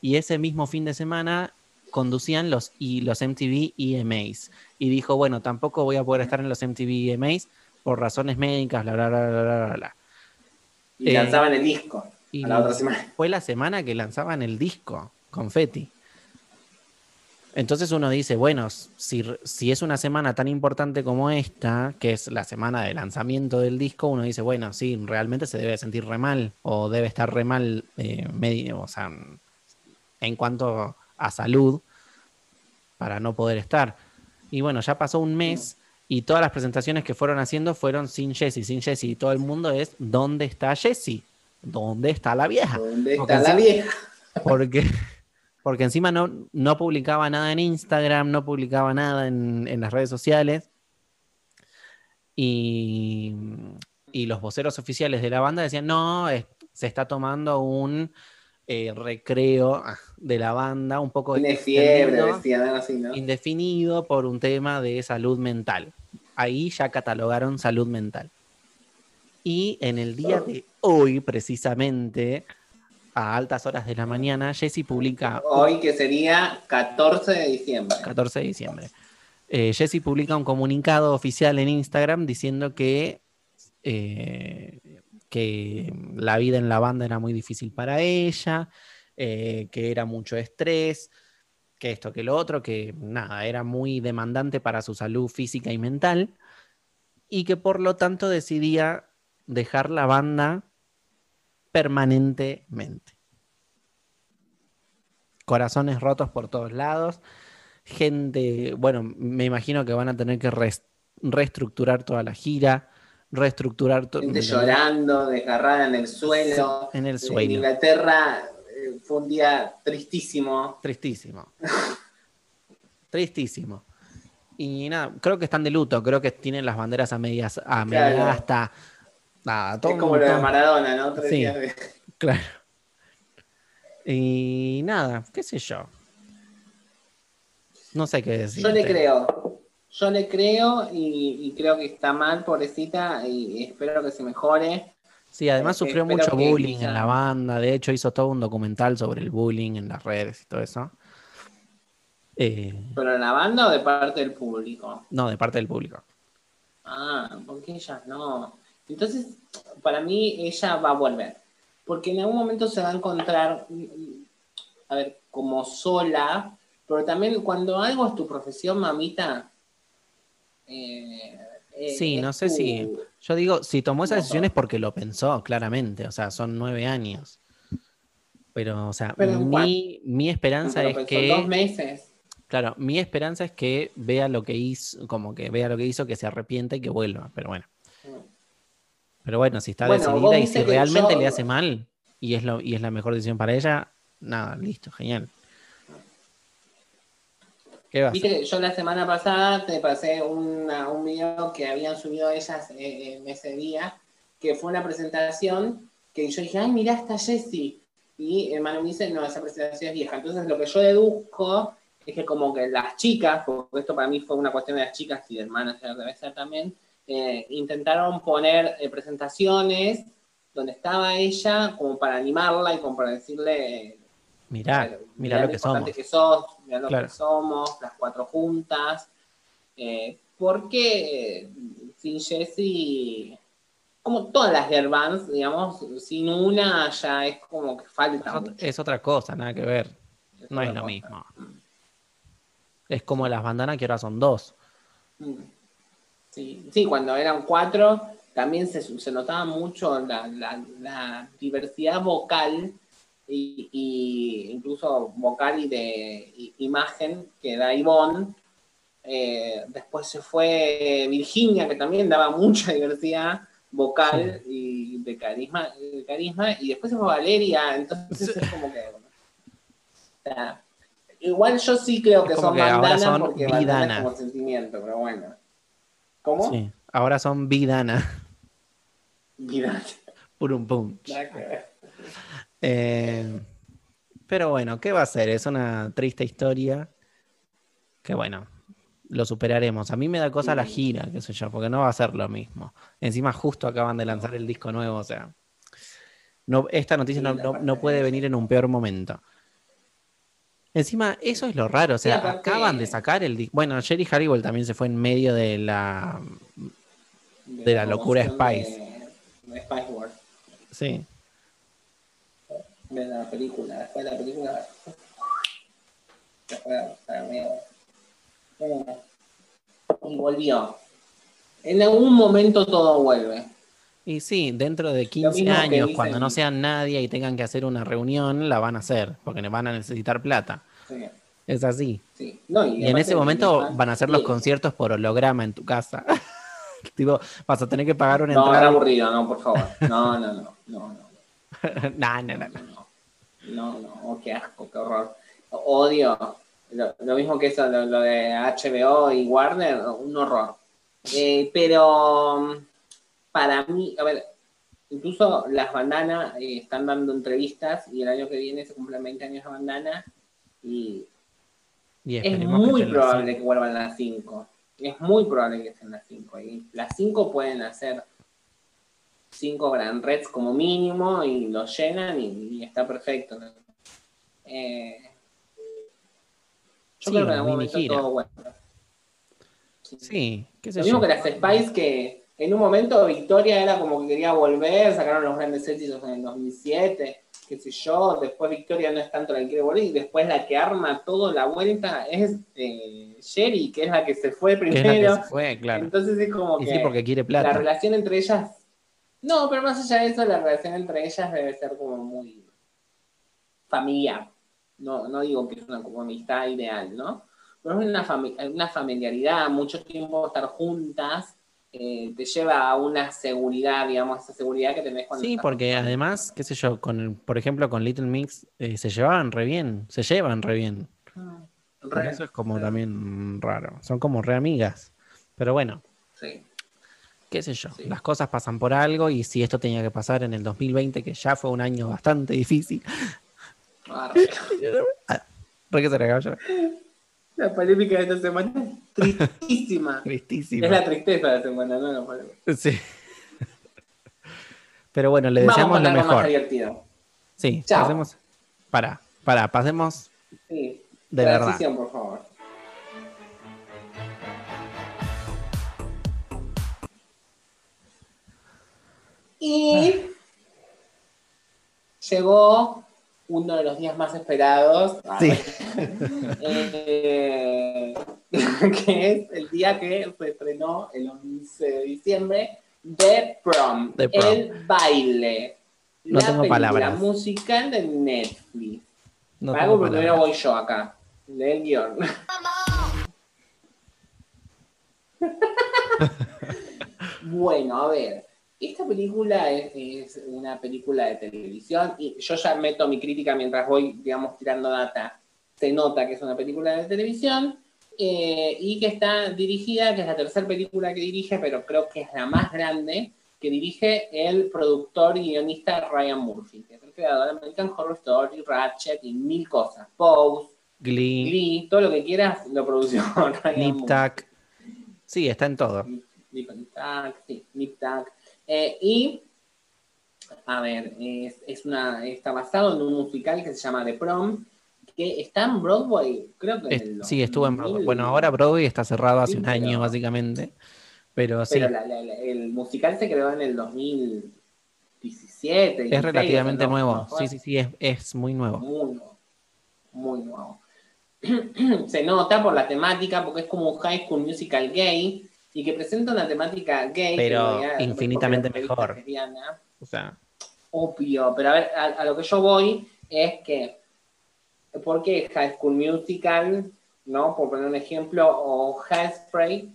y ese mismo fin de semana conducían los, y los MTV EMAs, y dijo, bueno, tampoco voy a poder estar en los MTV EMAs por razones médicas, bla, bla, bla, bla, bla, bla, bla. Y Eh, lanzaban el disco Y a la otra semana. fue la semana que lanzaban el disco, Confetti. Entonces uno dice, bueno, si, si es una semana tan importante como esta, que es la semana de lanzamiento del disco, uno dice, bueno, sí, realmente se debe sentir re mal o debe estar re mal, eh, o sea, en cuanto a salud, para no poder estar. Y bueno, ya pasó un mes y todas las presentaciones que fueron haciendo fueron sin Jessie, sin Jessie. Y todo el mundo es, ¿dónde está Jessie? ¿Dónde está la vieja? ¿Dónde Porque está la vieja? Porque, porque encima no, no publicaba nada en Instagram, no publicaba nada en, en las redes sociales. Y, y los voceros oficiales de la banda decían, no, es- se está tomando un eh, recreo ah, de la banda, un poco Tiene fiebre, algo así, ¿no? indefinido por un tema de salud mental. Ahí ya catalogaron salud mental. Y en el día de hoy, precisamente, a altas horas de la mañana, Jesse publica Hoy que sería 14 de diciembre. 14 de diciembre. Eh, Jessie publica un comunicado oficial en Instagram diciendo que, eh, que la vida en la banda era muy difícil para ella, eh, que era mucho estrés, que esto, que lo otro, que nada, era muy demandante para su salud física y mental, y que por lo tanto decidía dejar la banda permanentemente. Corazones rotos por todos lados gente, bueno, me imagino que van a tener que reestructurar toda la gira, reestructurar todo. Gente llorando, desgarrada en el suelo. En el En suelo. Inglaterra eh, fue un día tristísimo. Tristísimo. Tristísimo. Y nada, creo que están de luto, creo que tienen las banderas a medias, a media Claro. hasta. Nada, todo es como lo de Maradona, ¿no? Tres Sí. días de- Claro. Y nada, qué sé yo. No sé qué decir. Yo le creo. Yo le creo y, y creo que está mal, pobrecita, y espero que se mejore. Sí, además Eh, sufrió espero mucho bullying quizá- en la banda. De hecho, hizo todo un documental sobre el bullying en las redes y todo eso. Eh, ¿Pero en la banda o de parte del público? no, de parte del público. Ah, porque ella no. Entonces, para mí, ella va a volver. Porque en algún momento se va a encontrar, a ver, como sola, pero también cuando algo es tu profesión, mamita. eh, eh, Sí, no sé tu- si. Yo digo, si tomó esa No, decisión no. es porque lo pensó, claramente. O sea, son nueve años. Pero, o sea, Pero mi, mi esperanza Pero es que. dos meses. Claro, mi esperanza es que vea lo que hizo, como que vea lo que hizo, que se arrepienta y que vuelva. Pero bueno. Pero bueno, si está Bueno, decidida y si realmente yo- le hace mal y es, lo, y es la mejor decisión para ella, nada, listo, genial. ¿Qué Viste yo la semana pasada te pasé una- un video que habían subido ellas eh, en ese día, que fue una presentación que yo dije, ay, mira, está Jessie. Y el Manu me dice, no, esa presentación es vieja. Entonces lo que yo deduzco es que como que las chicas, porque esto para mí fue una cuestión de las chicas y del manager debe ser también, eh, intentaron poner eh, presentaciones donde estaba ella como para animarla y como para decirle, Mirá, mirá lo que somos. que sos, mirá lo Claro. que somos, las cuatro juntas. Eh, porque sin Jessie, como todas las girl bands, digamos, sin una ya es como que falta. Es otra cosa, nada que ver. Es No es lo cosa. mismo. Es como las bandanas que ahora son dos. Mm. Sí, sí, cuando eran cuatro también se, se notaba mucho la, la- la diversidad vocal y, y incluso vocal y de imagen que da Ivonne. Eh, después se fue Virginia, que también daba mucha diversidad vocal y de carisma, de carisma, y después se fue Valeria, entonces es como que... bueno, o sea, igual yo sí creo Es que son bandanas porque bandana es bidanas. como sentimiento, pero bueno. ¿Cómo? Sí. Ahora son Vidana. Vida. Purum pum. Eh, pero bueno, ¿qué va a ser? Es una triste historia. Que bueno, lo superaremos. A mí me da cosa la gira, qué sé yo, porque no va a ser lo mismo. Encima justo acaban de lanzar el disco nuevo, o sea. No, esta noticia no, puede venir en un peor momento. Encima, eso es lo raro, o sea, acaban de sacar el. Bueno, Jerry Halliwell también se fue en medio de la. De la locura Spice. De, de Spice World, Sí. de la película. Después de la película. Después de la Y volvió. En algún momento todo vuelve. Y sí, dentro de 15 mismo que años, dicen- cuando no sean nadie y tengan que hacer una reunión, la van a hacer, porque le van a necesitar plata. Sí, Es así. sí. No, Y en ese momento van a hacer los sí. conciertos por holograma en tu casa. tipo, vas a tener que pagar una No, era entrada. aburrido, no, por favor. No, no, no, no, no. Nah. No, no, no, oh, qué asco, qué horror. Odio. Lo, lo mismo que eso, lo, lo de HBO y Warner, un horror. Eh, pero para mí, a ver, incluso las bandanas eh, están dando entrevistas y el año que viene se cumplen 20 años de bandana y Y es que muy las probable que vuelvan las 5. Es muy probable que estén las 5. Y las 5 pueden hacer 5 Grand Reds como mínimo y lo llenan y, y está perfecto. Eh, yo Sí, creo que en algún momento gira. todo vuelve. Sí, qué sé Lo mismo yo. que las Spice que en un momento Victoria era como que quería volver, sacaron los grandes éxitos en el 2007, qué sé yo, después Victoria no es tanto la que quiere volver y después la que arma todo la vuelta es eh, Sherry, que es la que se fue Que es la que primero. se fue, claro. Entonces es como que sí, porque quiere la plata. relación entre ellas... No, pero más allá de eso, la relación entre ellas debe ser como muy familiar. No, no digo que es una como amistad ideal, ¿no? Pero es una, fami- una familiaridad, mucho tiempo estar juntas, eh, te lleva a una seguridad, digamos, esa seguridad que tenés cuando Sí, estás porque además, qué sé yo, con el- por ejemplo, con Little Mix eh, se llevaban re bien, se llevan re bien. Re, eso es como re, también raro. Son como re amigas. Pero bueno, sí. qué sé yo. Sí. Las cosas pasan por algo y si esto tenía que pasar en el 2020, que ya fue un año bastante difícil. Ah, re. Re que se. La polémica de esta semana es tristísima. Tristísimo. es la tristeza de la semana, no la polémica. Sí. Pero bueno, le deseamos lo más mejor. divertido. Sí, Chao. pasemos. Para, para, pasemos Sí. de verdad. Transición, por favor. Y llegó uno de los días más esperados, Sí. Eh, que es el día que se estrenó el 11 de diciembre, The Prom, The Prom. el baile, No la tengo película palabras. musical de Netflix. No algo primero voy yo acá. Lee el guion. bueno, a ver. Esta película es, es una película de televisión y yo ya meto mi crítica mientras voy, digamos, tirando data. Se nota que es una película de televisión eh, y que está dirigida, que es la tercera película que dirige, pero creo que es la más grande, que dirige el productor y guionista Ryan Murphy, que es el creador de American Horror Story, Ratchet y mil cosas. Pose, Glee, Glee, todo lo que quieras, lo produció Ryan. Tuck. Sí, está en todo. Nip Tuck, sí, Nip Tuck. Eh, y, a ver, es, es una, está basado en un musical que se llama The Prom, que está en Broadway, creo que en el Es- sí, estuvo en 2000. Broadway. Bueno, ahora Broadway está cerrado hace Sí, un pero- año, básicamente. Pero sí, Pero la- la- la- el musical se creó en el 2017. es 16, relativamente ¿no? nuevo. Sí, sí, sí, es, es muy nuevo. Muy nuevo. Muy nuevo. se nota por la temática, porque es como un high school musical gay y que presenta una temática gay. Pero es infinitamente mejor. O sea, Obvio, pero a ver, a, a lo que yo voy es que, ¿por qué High School Musical, no? Por poner un ejemplo, o Hairspray.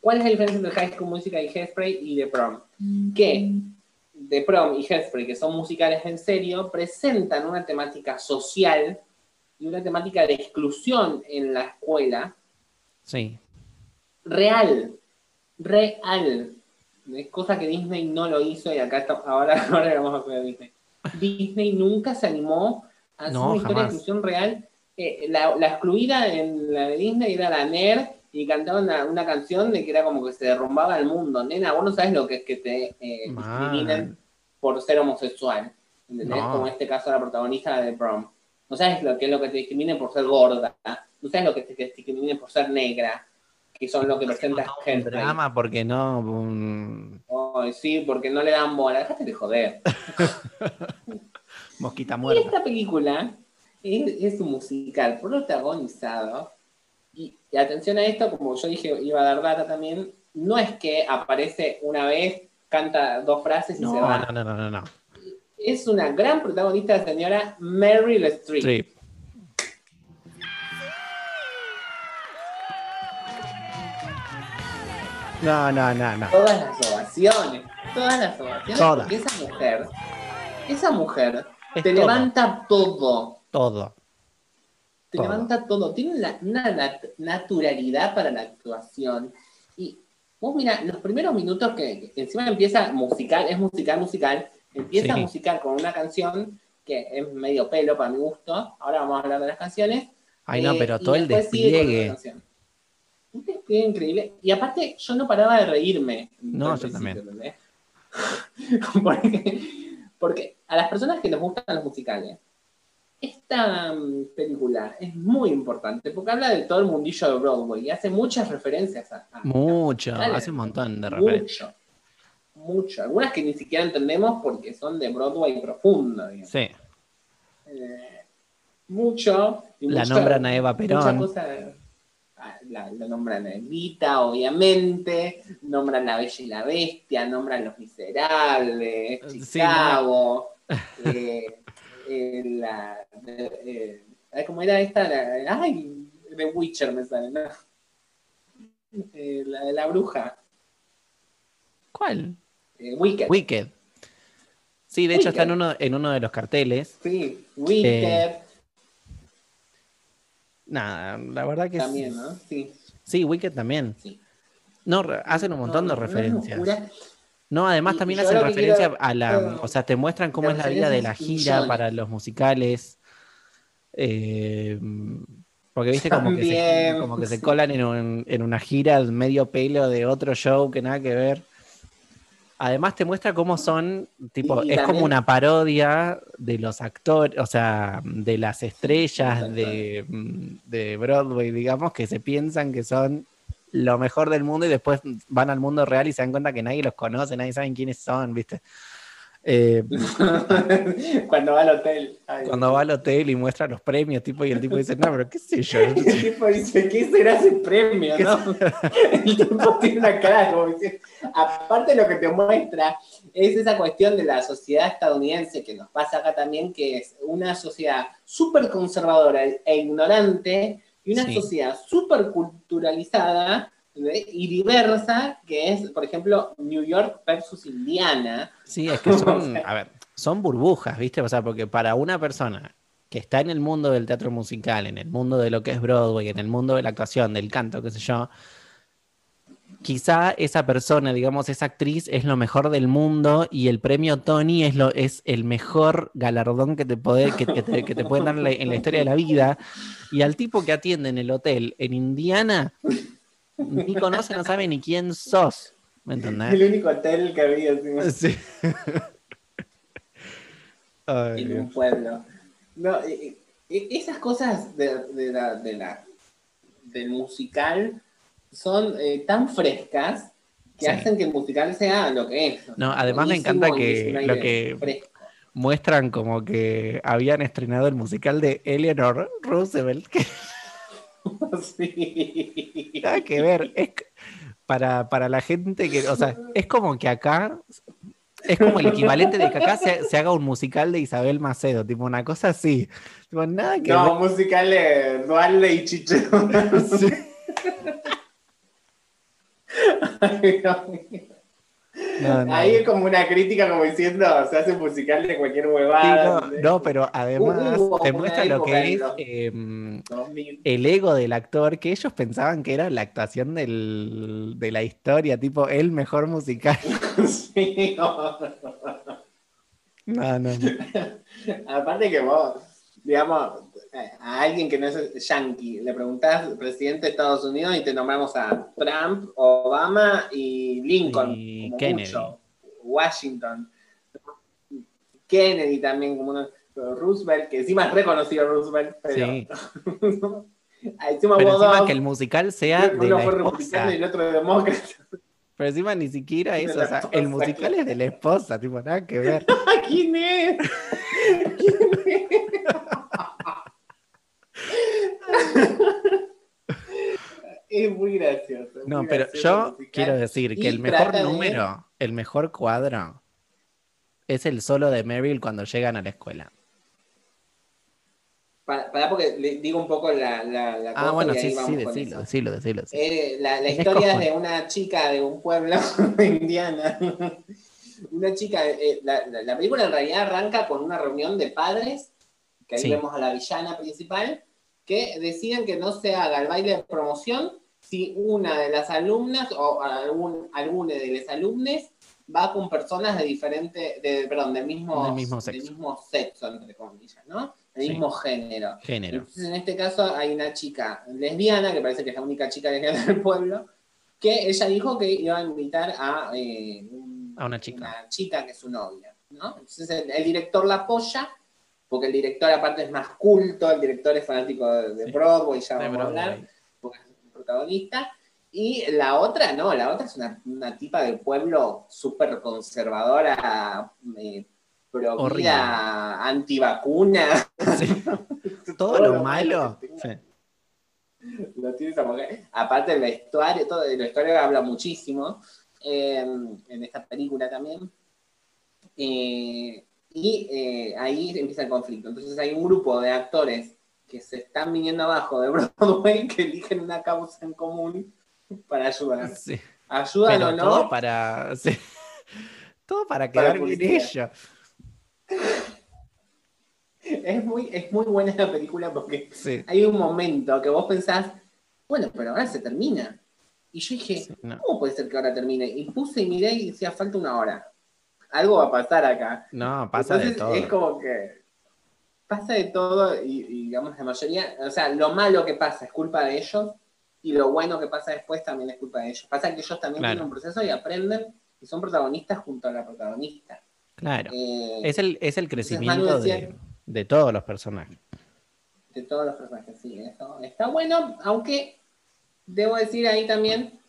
¿Cuál es la diferencia entre High School Musical y Hairspray y The Prom? Que The Prom y Hairspray, que son musicales en serio, presentan una temática social y una temática de exclusión en la escuela sí. real, real. Es cosa que Disney no lo hizo y acá está, ahora, ahora vamos a ver Disney. Disney nunca se animó a hacer No, una historia de jamás. exclusión real. Eh, la, la excluida en la de Disney era la nerd y cantaba una, una canción de que era como que se derrumbaba el mundo. Nena, vos no sabes lo que es que te eh, Mal. discriminen por ser homosexual. ¿Entendés? No. Como en este caso la protagonista de Prom. No sabes lo que es lo que te discriminen por ser gorda. No sabes lo que te discriminen por ser negra. Que son lo que presenta Un Hairspray. drama porque no. Ay, sí, porque no le dan bola. Déjate de joder. mosquita Y muerta. esta película es, es un musical protagonizado. Y, y atención a esto, como yo dije, iba a dar data también. No es que aparece una vez, canta dos frases y No, se va. no, no, no, no, no. Es una gran protagonista, la señora Meryl Streep. No, no, no, no. Todas las ovaciones. Todas las ovaciones. Todas. Porque esa mujer, esa mujer Es te todo. levanta todo. Todo. te Todo. levanta todo, tiene una nat- naturalidad para la actuación. Y vos mira, los primeros minutos que, que encima empieza musical, es musical, musical, empieza Sí. musical con una canción que es medio pelo para mi gusto, ahora vamos a hablar de las canciones. Ay, no, eh, pero todo el despliegue. Un despliegue increíble. Y aparte, yo no paraba de reírme. No, yo también. porque, porque a las personas que les gustan los musicales, esta mm, película es muy importante porque habla de todo el mundillo de Broadway y hace muchas referencias a, a- Mucho. Dale. Hace un montón de referencias. mucho, mucho. Algunas que ni siquiera entendemos porque son de Broadway profundo. digamos. Sí. Eh, mucho. y La mucho- nombran a Eva muchas Perón. ah, la, la nombran a Evita, obviamente. Nombran La Bella y la Bestia, nombran Los Miserables, Sí, Chicago. eh, eh, la, eh, ¿Cómo era esta? La- ay, de Witcher me sale, ¿no? La de la bruja. ¿Cuál? Wicked. Wicked. Sí, de hecho está en uno, en uno de los carteles. Sí, Wicked Nada, la verdad que también, sí. ¿no? Sí. Sí, Wicked también. Sí. No, hacen un montón No, de referencias. No, además Y- también y hacen referencia quiero- a la, o sea, te muestran cómo es la vida de la gira millones. para los musicales. Eh, porque viste como que, se, como que se colan en, un- en una gira medio pelo de otro show que nada que ver. Además te muestra cómo son, tipo, es como una parodia de los actores, o sea, de las estrellas de, de Broadway, digamos, que se piensan que son lo mejor del mundo y después van al mundo real y se dan cuenta que nadie los conoce, nadie sabe quiénes son, ¿viste? Eh, Cuando va al hotel. Ay, cuando va al hotel y muestra los premios, tipo, y el tipo dice, no, pero qué sé yo. El tipo dice, ¿qué será ese premio? ¿Qué ¿no? El tipo tiene una cara como Aparte lo que te muestra es esa cuestión de la sociedad estadounidense que nos pasa acá también, que es una sociedad súper conservadora e ignorante y una Sí. sociedad súper culturalizada. Y diversa, que es, por ejemplo, New York versus Indiana. Sí, es que son, a ver, son burbujas, ¿viste? O sea, porque para una persona que está en el mundo del teatro musical, en el mundo de lo que es Broadway, en el mundo de la actuación, del canto, qué sé yo, quizá esa persona, digamos, esa actriz es lo mejor del mundo y el premio Tony es, lo, es el mejor galardón que te, puede, que, que te, que te pueden dar en la, en la historia de la vida. Y al tipo que atiende en el hotel en Indiana, ni conoce, no sabe ni quién sos. ¿Me entendés? El único hotel que había encima, Sí. Ay, en un pueblo. No, eh, eh, esas cosas de, de la, de la- del musical son eh, tan frescas que Sí. hacen que el musical sea lo que es. No, además me encanta que lo que- fresco. Muestran como que habían estrenado el musical de Eleanor Roosevelt, que Sí. nada que ver. Es para, para la gente que, o sea, es como que acá, es como el equivalente de que acá se, se haga un musical de Isabel Macedo, tipo una cosa así. Tipo, nada que No, Dualde y ver. Sí. Ay, no. No, no. Ahí es como una crítica, como diciendo, se hace musical de cualquier Sí, huevada. no, no, pero además te muestra lo que es em, 2000. el ego del actor, que ellos pensaban que era la actuación del- de la historia, tipo el mejor musical. Sí, no. No, no, no. Aparte que vos, digamos, a alguien que no es yankee, le preguntás presidente de Estados Unidos y te nombramos a Trump, Obama y Lincoln. Y como Kennedy. mucho. Washington. Kennedy también, como uno, Roosevelt, que encima es reconocido Roosevelt, pero Sí. encima Pero encima dos, que el musical sea de uno la fue esposa. republicano y el otro demócrata. Pero encima ni siquiera De eso, o sea, el musical es de la esposa, tipo, nada que ver. ¿Quién es? es muy gracioso. es No, muy pero gracioso yo musical. quiero decir que Y el mejor de- número, el mejor cuadro, es el solo de Meryl cuando llegan a la escuela. Para, para porque le digo un poco la, la, la Ah, cosa bueno, y ahí sí, sí, decilo, decilo, decilo. decilo. Eh, la, la historia es de una chica de un pueblo de Indiana. una chica, eh, la, la- la película en realidad arranca con una reunión de padres, que ahí Sí. vemos a la villana principal, que deciden que no se haga el baile de promoción si una de las alumnas o algún, alguna de las alumnes va con personas de diferente, de, perdón, del mismo, Del mismo sexo. del mismo sexo, entre comillas, ¿no? Del Sí. mismo género. Género. Entonces, en este caso hay una chica lesbiana, que parece que es la única chica lesbiana del pueblo, que ella dijo que iba a invitar a, eh, un- A una chica. una chica que es su novia, ¿no? Entonces el, el director la apoya, porque el director aparte es más culto, el director es fanático de, de Sí. Broadway, ya vamos a hablar, porque es el protagonista. Y la otra, no, la otra es una, una tipa del pueblo súper conservadora, eh, pro Horrible. vida, antivacuna. Sí. Todo lo malo. sí. Lo tiene esa mujer. Aparte el vestuario, todo el vestuario habla muchísimo eh, en esta película también. Eh, y eh, ahí empieza el conflicto. Entonces hay un grupo de actores que se están viniendo abajo de Broadway que eligen una causa en común para ayudar. Sí. Ayudan o todo no, para. sí. Todo para Para quedar bien publicidad. ella. es muy, es muy buena la película porque Sí. hay un momento que vos pensás, bueno, pero ahora se termina. Y yo dije, Sí, no. ¿cómo puede ser que ahora termine? Y puse y miré y decía, falta una hora. Algo va a pasar acá. No, pasa de Entonces, todo. Es como que pasa de todo y, y, digamos la mayoría, o sea, lo malo que pasa es culpa de ellos y lo bueno que pasa después también es culpa de ellos. Pasa que ellos también Claro. tienen un proceso y aprenden y son protagonistas junto a la protagonista. Claro. Eh, Es el, es el crecimiento decía- de, de todos los personajes. de todos los personajes, sí, eso está bueno, aunque debo decir ahí también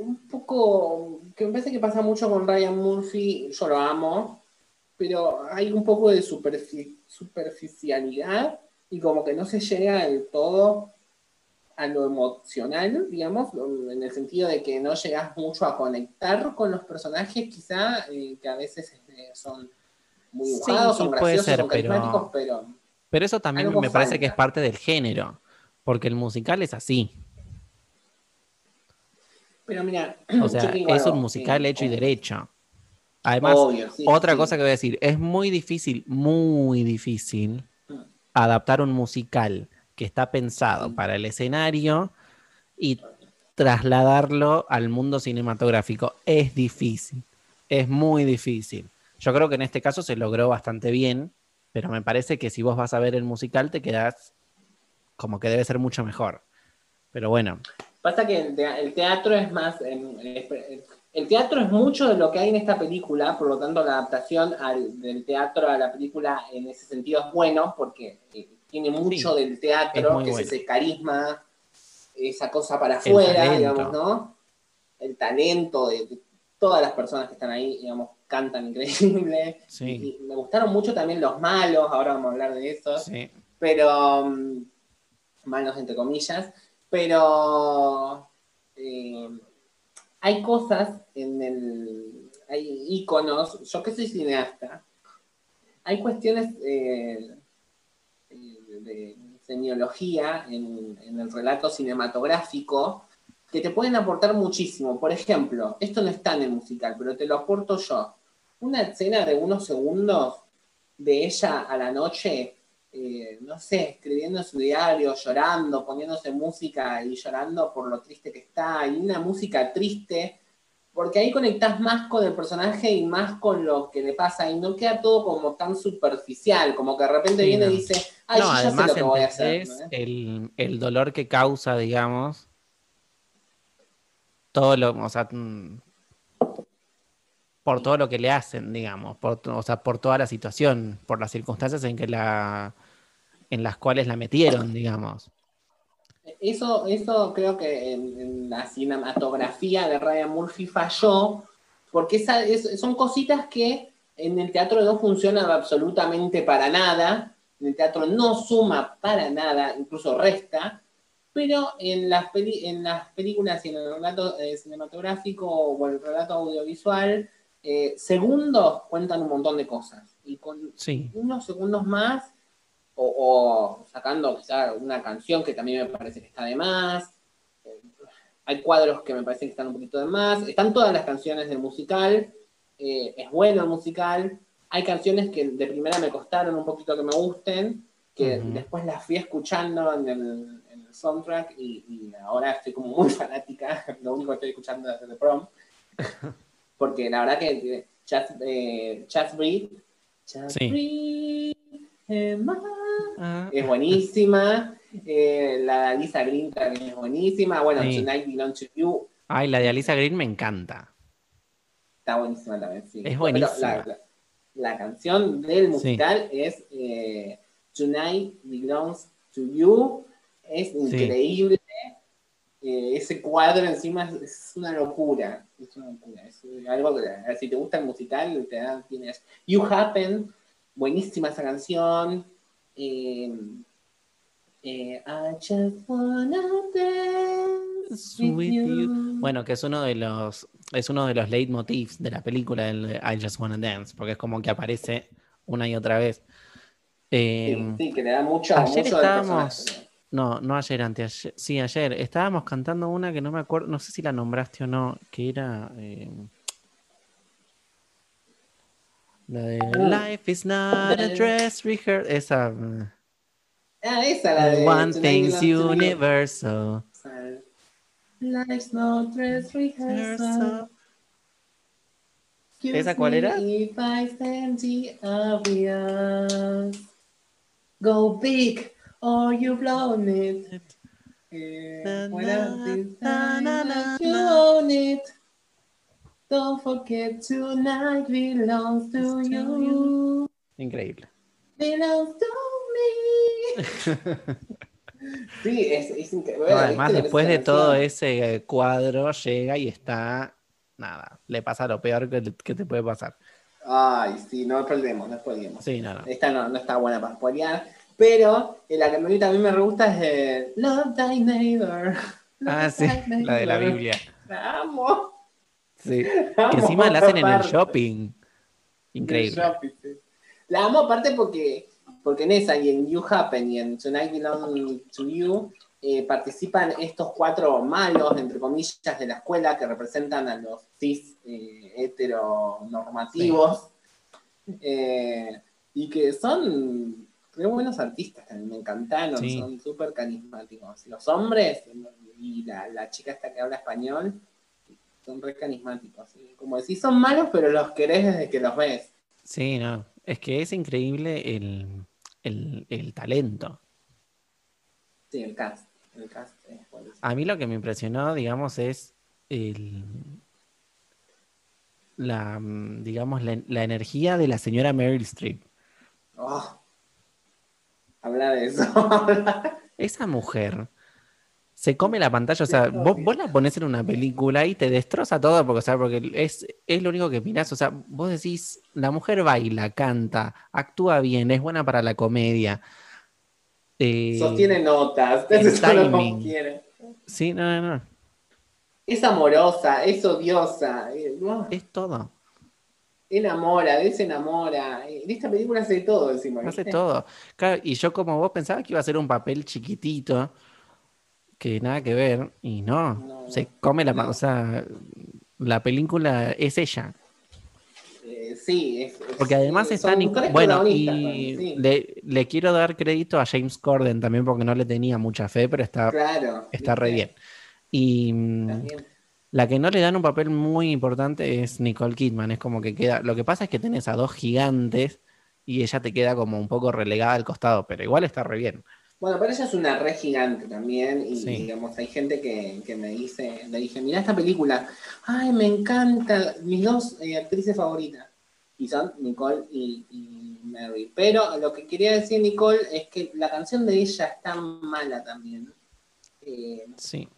un poco, que me parece que pasa mucho con Ryan Murphy, yo lo amo, pero hay un poco de superfi- superficialidad y como que no se llega del todo a lo emocional, digamos, en el sentido de que no llegas mucho a conectar con los personajes, quizá, eh, que a veces eh, son muy Sí, dibujados, son graciosos, ser, son pero- carismáticos, pero Pero eso también me parece que es parte del género. Porque el musical es así. Pero mira, O sea, es un musical sí, hecho y obvio. derecho. Además, Obvio, sí, otra sí. cosa que voy a decir, es muy difícil, muy difícil Mm. adaptar un musical que está pensado Sí. para el escenario y trasladarlo al mundo cinematográfico. Es difícil, es muy difícil. Yo creo que en este caso se logró bastante bien, pero me parece que si vos vas a ver el musical te quedás como que debe ser mucho mejor. Pero bueno, Pasa que el, te- el teatro es más. el teatro es mucho de lo que hay en esta película, por lo tanto, la adaptación al- del teatro a la película en ese sentido es bueno, porque eh, tiene mucho del teatro, que bueno. es ese carisma, esa cosa para afuera, digamos, ¿no? El talento de, de todas las personas que están ahí, digamos, cantan increíble. sí, Y me gustaron mucho también los malos, ahora vamos a hablar de eso sí. pero mm, malos entre comillas, pero eh, hay cosas en el, hay íconos, yo que soy cineasta, hay cuestiones eh, eh, de semiología en, en el relato cinematográfico que te pueden aportar muchísimo. Por ejemplo, esto no está en el musical, pero te lo aporto yo. Una escena de unos segundos de ella a la noche eh, no sé, escribiendo en su diario, llorando, poniéndose música y llorando por lo triste que está, y una música triste, porque ahí conectás más con el personaje y más con lo que le pasa, y no queda todo como tan superficial, como que de repente Sí, viene no. y dice, ay, no, yo ya sé además lo que voy a hacer. el, el dolor que causa, digamos, todo lo, o sea, mm, por todo lo que le hacen, digamos, por, o sea, por toda la situación, por las circunstancias en que la, en las cuales la metieron, digamos. Eso, eso creo que en, en la cinematografía de Ryan Murphy falló, porque esa, es- son cositas que en el teatro no funcionan absolutamente para nada, en el teatro no suma para nada, incluso resta, pero en las, peli- en las películas y en el relato eh, cinematográfico o el relato audiovisual, eh, segundos cuentan un montón de cosas. Y con Sí, unos segundos más, o, o sacando quizá una canción que también me parece que está de más. Eh, Hay cuadros que me parecen que están un poquito de más. Están todas las canciones del musical. eh, es bueno el musical. Hay canciones que de primera me costaron un poquito que me gusten, que después las fui escuchando en el, en el soundtrack y, y ahora estoy como muy fanática. Lo único que estoy escuchando es The Prom. Porque la verdad que Just, eh, Sí. Ah, es buenísima. Eh, la de Lisa Green también es buenísima. Bueno, Sí. Tonight Belongs to You Ay, la de Alisa Green me encanta. está buenísima también. Sí. Es buenísima. la, la- la canción del musical es eh, Tonight Belongs to You. Es increíble. Eh, ese cuadro encima es, es una locura. Es una locura. Es algo que, si te gusta el musical, te da, tienes. You Happen, buenísima esa canción. Eh, eh, I just wanna dance with you. Bueno, que es uno de los es uno de los leitmotivs de la película del I Just Wanna Dance, porque es como que aparece una y otra vez. Sí, Eh, sí, que le da mucho, ayer mucho estábamos-. No, no ayer, antes, sí, ayer estábamos cantando una que no me acuerdo, no sé si la nombraste o no, que era eh, la de Ah. Life is not a dress rehearsal, esa Ah, esa la de One Thing's. Universal. Life's no dress rehearsal. ¿Esa cuál era? me If I stand the obvious. Go big or you blown it. Eh, time na, that you own it? Don't forget tonight belongs to To you. Increíble. Belongs to me. Sí, es, es increíble. No, además, ¿viste lo que después es de todo ese eh, cuadro, llega y está. Nada, le pasa lo peor que, te- que te puede pasar. Ay, sí, no perdemos, no spoilemos. Sí, no, no. Esta no, no está buena para spoilear. Pero la que a mí también me gusta es de Love Thy Neighbor. Ah, sí, la de la. Biblia. La amo. Sí. la Que encima la hacen en el shopping. Increíble. el shopping, sí. La amo aparte porque, porque en esa y en You Happen y en Tonight Belong to You eh, participan estos cuatro malos, entre comillas, de la escuela que representan a los cis eh, heteronormativos. Eh, y que son Re buenos artistas también, me encantaron, Sí. son súper carismáticos. Los hombres y la, la chica esta que habla español son re carismáticos. Como decís, son malos, pero los querés desde que los ves. Sí, no. Es que es increíble el, el- el talento. Sí, el cast. El cast es. A mí lo que me impresionó, digamos, es el, la, mm, digamos, la, la energía de la señora Meryl Streep. Oh. Habla de eso. Esa mujer se come la pantalla, o sea, vos, vos la pones en una película y te destroza todo, porque, o sea, porque es, es lo único que mirás, o sea, vos decís, la mujer baila, canta, actúa bien, es buena para la comedia. Eh, Sostiene notas. es lo que. Sí, no, no, no, Es amorosa, es odiosa. eh, es todo. Enamora, desenamora. Eh, En esta película hace todo encima. Hace todo. Claro, y yo como vos pensaba que iba a ser un papel chiquitito, que nada que ver, y no, No, se come la, no. o sea, la película es ella. Eh, sí, es, es- Porque además está son Nic- tres bueno, y sí. le, le quiero dar crédito a James Corden también porque no le tenía mucha fe, pero está, Claro. está re bien. Y mm, También. La que no le dan un papel muy importante es Nicole Kidman, es como que queda, lo que pasa es que tenés a dos gigantes y ella te queda como un poco relegada al costado, pero igual está re bien. Bueno, pero ella es una re gigante también. Y Sí. digamos, hay gente que, que me dice, le dije, mira esta película. Ay, me encanta. Mis dos eh, actrices favoritas. Y son Nicole y, y Mary. Pero lo que quería decir Nicole es que la canción de ella es tan mala también. Eh, Sí.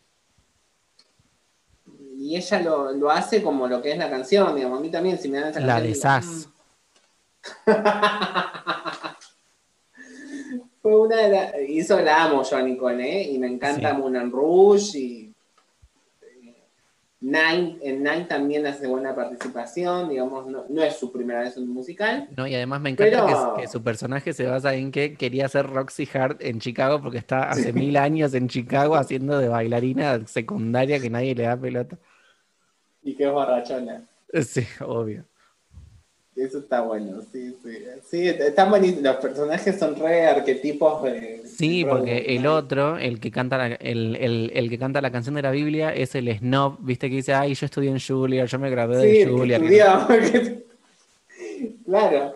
Y ella lo, lo hace como lo que es la canción, digamos. A mí también, si me dan esa La canción, de digo, Sass. Fue una de las. Y eso la amo yo a Nicole, ¿eh? Y me encanta Sí. Moulin Rouge y. eh, Nine, en Nine también hace buena participación, digamos, no, no es su primera vez en un musical. No, y además me encanta Pero- que, que su personaje se basa en que quería ser Roxy Hart en Chicago porque está hace mil años en Chicago haciendo de bailarina secundaria que nadie le da pelota. Y que es borrachona. Sí, obvio. Eso está bueno, sí, sí. Sí, están bonitos. Los personajes son re arquetipos de. Sí, de porque el otro, el que canta la, el, el- el que canta la canción de la Biblia, es el snob, viste, que dice, ay, yo estudié en Juilliard, yo me gradué Sí, de porque- claro.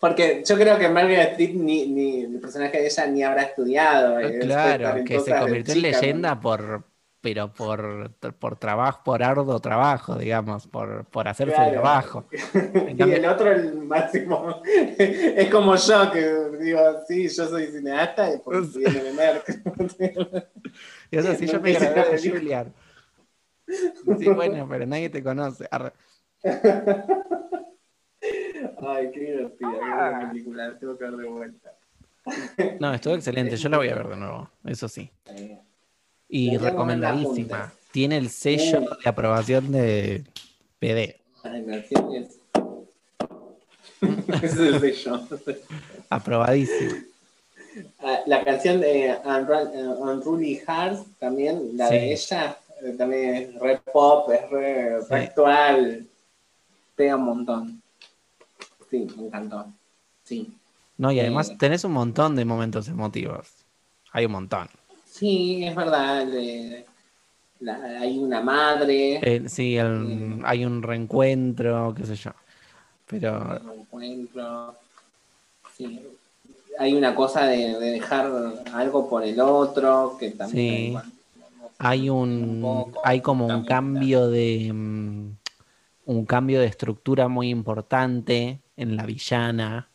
Porque yo creo que Margaret Streep, ni, ni el personaje de ella, ni habrá estudiado. eh, Claro, que se convirtió en leyenda por, pero por, por trabajo, por arduo trabajo, digamos, por, por hacer su trabajo. Y cambio- el otro, el máximo. es como yo, que digo, sí, yo soy cineasta y por viene de Merck. Y eso sí, yo No me te hice gradué de. Juilliard. Sí, bueno, pero nadie te conoce. Arre. Ay, qué divertida, qué buena película, tengo que ver de vuelta. No, estuvo excelente, yo la voy a ver de nuevo, eso sí. Eh, Y recomendadísima. Tiene el sello de aprobación de PD. Ese es el sello. Aprobadísimo. Ah, La canción de Unru- eh, Unruly Hearts, también, la Sí. de ella, eh, también es re pop, es re, re Sí. actual, pega un montón. Sí, me encantó. Sí. No, y además Eh. tenés un montón de momentos emotivos. Hay un montón. Sí, es verdad. la- hay una madre, Eh, sí, el- hay un reencuentro, qué sé yo. Pero un encuentro. Sí. Hay una cosa de, de dejar algo por el otro, que también Sí. hay un hay como un cambio de mm, un cambio de estructura muy importante en la villana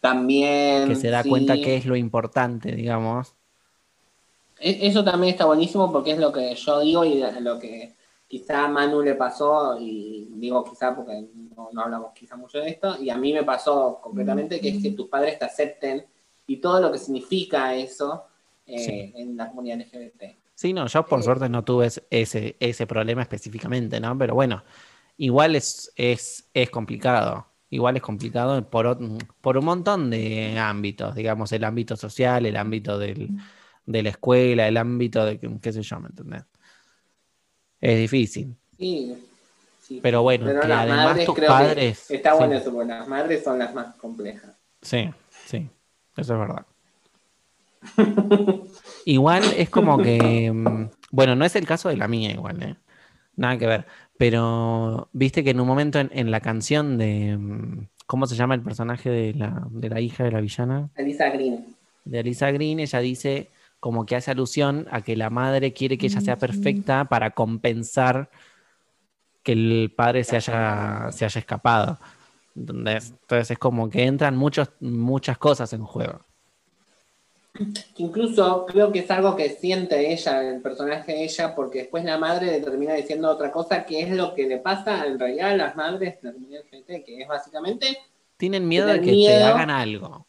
También. que se da sí. cuenta que es lo importante digamos Eso también está buenísimo porque es lo que yo digo y lo que quizá a Manu le pasó, y digo quizá porque no, no hablamos quizá mucho de esto, y a mí me pasó concretamente que es que tus padres te acepten y todo lo que significa eso eh, Sí. en la comunidad LGBT. sí no yo por Eh. suerte no tuve ese- ese problema específicamente no pero bueno igual es es es complicado igual es complicado por por un montón de ámbitos digamos el ámbito social el ámbito del, de la escuela el ámbito de qué sé yo me entendés es difícil Sí, sí. Pero bueno, que las además tus creo que padres- Está sí. bueno eso, porque las madres son las más complejas. Sí, sí, eso es verdad. igual es como que, mm, bueno, no es el caso de la mía igual, ¿eh? Nada que ver. Pero viste que en un momento en, en la canción de, mm, ¿cómo se llama el personaje de la, de la hija de la villana? Elisa Green. De Alisa Green, ella dice como que hace alusión a que la madre quiere que ella sea perfecta para compensar que el padre se haya, se haya escapado. ¿Entendés? Entonces es como que entran muchos, muchas cosas en juego. Incluso creo que es algo que siente ella, el personaje de ella, porque después la madre le termina diciendo otra cosa, que es lo que le pasa en realidad a las madres la comunidad LGBT, que es básicamente Tienen miedo de Tienen que te hagan algo,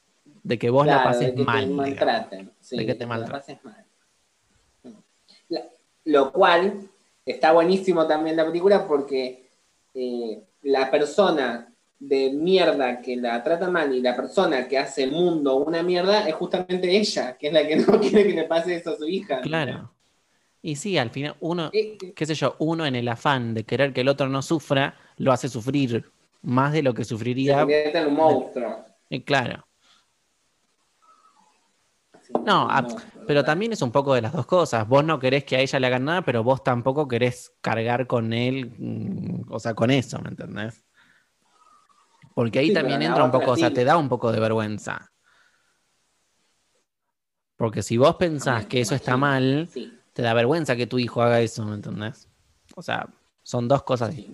de que vos la pases de que mal. te maltraten. sí, De que te la maltraten. pases mal. La- lo cual está buenísimo también la película porque eh, la persona de mierda que la trata mal y la persona que hace el mundo una mierda es justamente ella, que es la que no quiere que le pase eso a su hija. Claro. Y sí, al final uno, Eh, eh, qué sé yo, uno en el afán de querer que el otro no sufra, lo hace sufrir más de lo que se sufriría. convierte en un monstruo. Claro. No, a- pero también es un poco de las dos cosas. Vos no querés que a ella le hagan nada, pero vos tampoco querés cargar con él, mm, o sea, con eso, ¿me entendés? Porque ahí Sí, también entra un poco, o sea, te da un poco de vergüenza. Porque si vos pensás que eso está mal, Sí, te da vergüenza que tu hijo haga eso, ¿me entendés? O sea, son dos cosas, sí,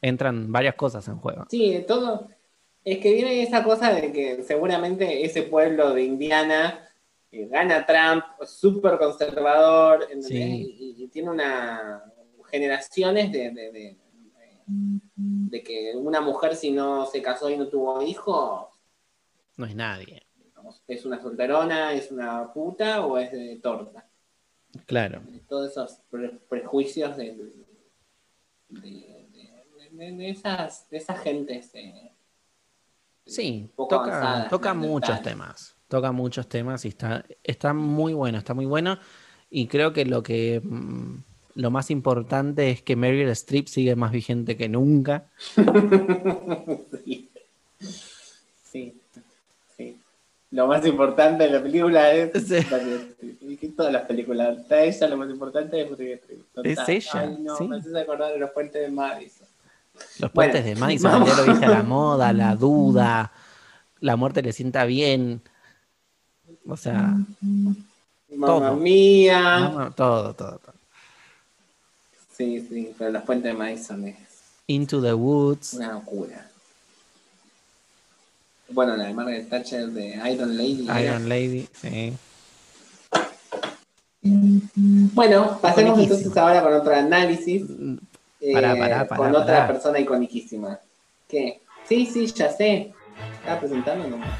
entran varias cosas en juego. Sí, todo. Es que viene esa cosa de que seguramente ese pueblo de Indiana eh, gana Trump, súper conservador, y, y tiene una generaciones de, de, de- de que una mujer si no se casó y no tuvo hijos, No es nadie. es una solterona, es una puta o es de torta. Claro. Todos esos pre- prejuicios de, esas, de esas gentes. eh, Sí, poco toca, toca muchos temas. Toca muchos temas y está, está muy bueno, está muy bueno. Y creo que lo que mm, lo más importante es que Meryl Streep sigue más vigente que nunca. sí. sí, sí. Lo más importante de la película es. Sí. Todas las películas. Está ella, lo más importante es Meryl Streep. Es ella, Ay, no, sí. me haces acordar de los puentes de Madison. Los Bueno, puentes de Madison, ya lo a la moda, la duda, la muerte le sienta bien. O sea, Mamma Todo. mía. todo, todo, todo. Sí, sí, pero los puentes de Madison es Into the Woods. una locura. Bueno, la de Margaret Thatcher de Iron Lady. era- Iron Lady, sí. Bueno, pasemos entonces ahora con otro análisis. eh, Pará, pará, pará, con otra persona iconiquísima. ¿Qué? Sí, sí, ya sé. Estaba presentando nomás.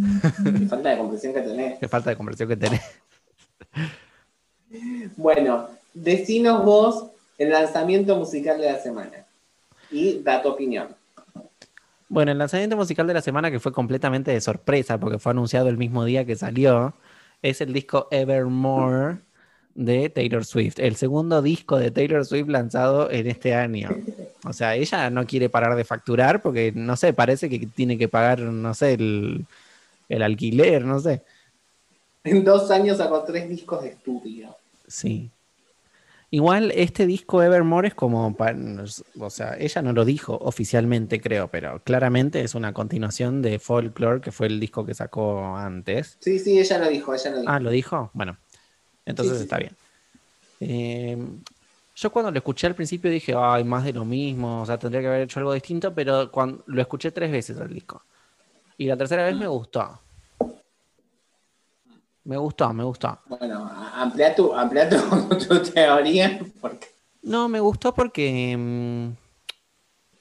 Qué falta de comprensión que tenés. Qué falta de conversión que tenés. Bueno, decinos vos el lanzamiento musical de la semana. Y da tu opinión. Bueno, el lanzamiento musical de la semana que fue completamente de sorpresa porque fue anunciado el mismo día que salió es el disco Evermore de Taylor Swift, el segundo disco de Taylor Swift lanzado en este año. O sea, ella no quiere parar de facturar porque, no sé, parece que tiene que pagar, no sé, el, el alquiler, no sé. En dos años sacó tres discos de estudio. Sí. Igual este disco Evermore es como, o sea, ella no lo dijo oficialmente, creo, pero claramente es una continuación de Folklore, que fue el disco que sacó antes. Sí, sí, ella lo dijo, ella lo dijo. Ah, ¿lo dijo? Bueno, entonces Sí, sí, está sí. bien. Eh, yo cuando lo escuché al principio dije, ay, más de lo mismo, o sea, tendría que haber hecho algo distinto, pero cuando lo escuché tres veces al disco. Y la tercera vez me gustó. Me gustó, me gustó. Bueno, amplía tu, amplía tu, tu teoría. Porque No, me gustó porque mm,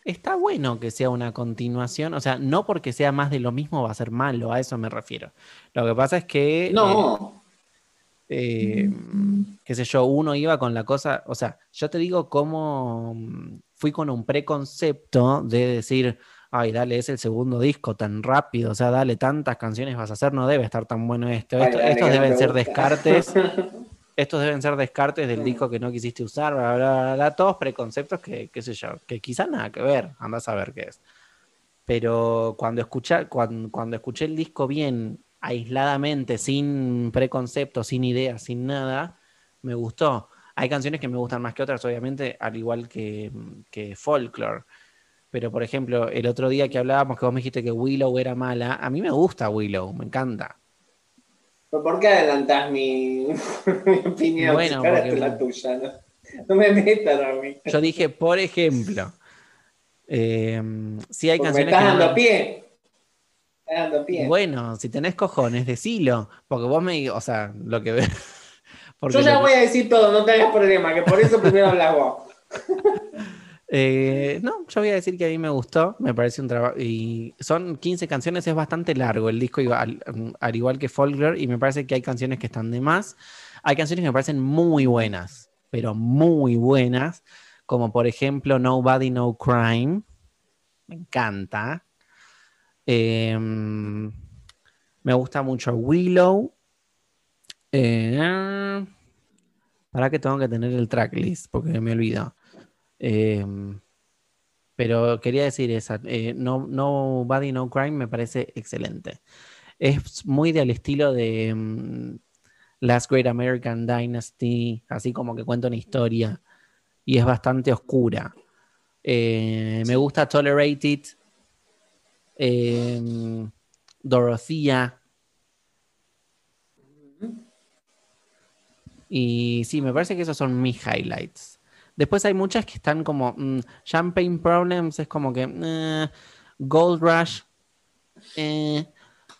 está bueno que sea una continuación, o sea, no porque sea más de lo mismo va a ser malo, a eso me refiero. Lo que pasa es que, no, eh, eh, qué sé yo, uno iba con la cosa, o sea, yo te digo cómo mm, fui con un preconcepto de decir, ay, dale, es el segundo disco tan rápido, o sea, dale, tantas canciones vas a hacer, no debe estar tan bueno esto. Ay, Esto- dale, estos deben ser descartes estos deben ser descartes del disco que no quisiste usar, bla, bla, bla, bla, todos preconceptos que, qué sé yo, que quizá nada que ver, andás a ver qué es. pero cuando, escucha, cuando, cuando escuché el disco bien, aisladamente, sin preconceptos, sin ideas, sin nada, me gustó. Hay canciones que me gustan más que otras, obviamente, al igual que, que Folklore. Pero, por ejemplo, el otro día que hablábamos, que vos me dijiste que Willow era mala, a mí me gusta Willow, me encanta. ¿Pero ¿Por qué adelantás mi, mi opinión? Bueno, Si porque- la tuya, ¿no? No me metas a mí. Yo dije, por ejemplo, eh, sí hay Porque me canciones estás no dando me- pie. Estás dando pie. Bueno, si tenés cojones, decilo. Porque vos me. O sea, lo que porque Yo ya voy a decir todo, no te hagas problema, que por eso primero hablas vos. Eh, no, yo voy a decir que a mí me gustó. Me parece un trabajo. Y son 15 canciones, es bastante largo el disco, al, al igual que Folklore. Y me parece que hay canciones que están de más. Hay canciones que me parecen muy buenas, pero muy buenas. Como por ejemplo Nobody No Crime. Me encanta. Eh, me gusta mucho Willow. Eh, para que tengo que tener el tracklist, porque me olvido. Eh, pero quería decir esa. eh, no, Nobody No Crime me parece excelente. Es muy del estilo de mm, Last Great American Dynasty, así como que cuenta una historia. Y es bastante oscura. Eh, me gusta Tolerated. eh, Dorothea. Y sí, me parece que esos son mis highlights. Después hay muchas que están como mm, Champagne Problems, es como que eh, Gold Rush. eh,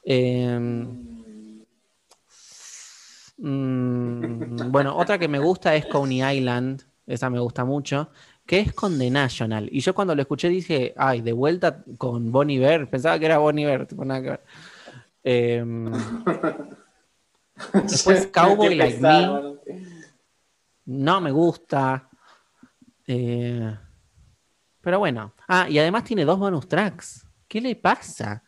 em, mm, bueno, otra que me gusta es Coney Island, esa me gusta mucho, que es con The National. Y yo cuando lo escuché dije, ay, de vuelta con Bonnie Iver, pensaba que era Bonnie Iver, tipo, nada que ver. Em, Después Cowboy Like Me. no me gusta. Eh, pero bueno. Ah, y además tiene dos bonus tracks. ¿Qué le pasa?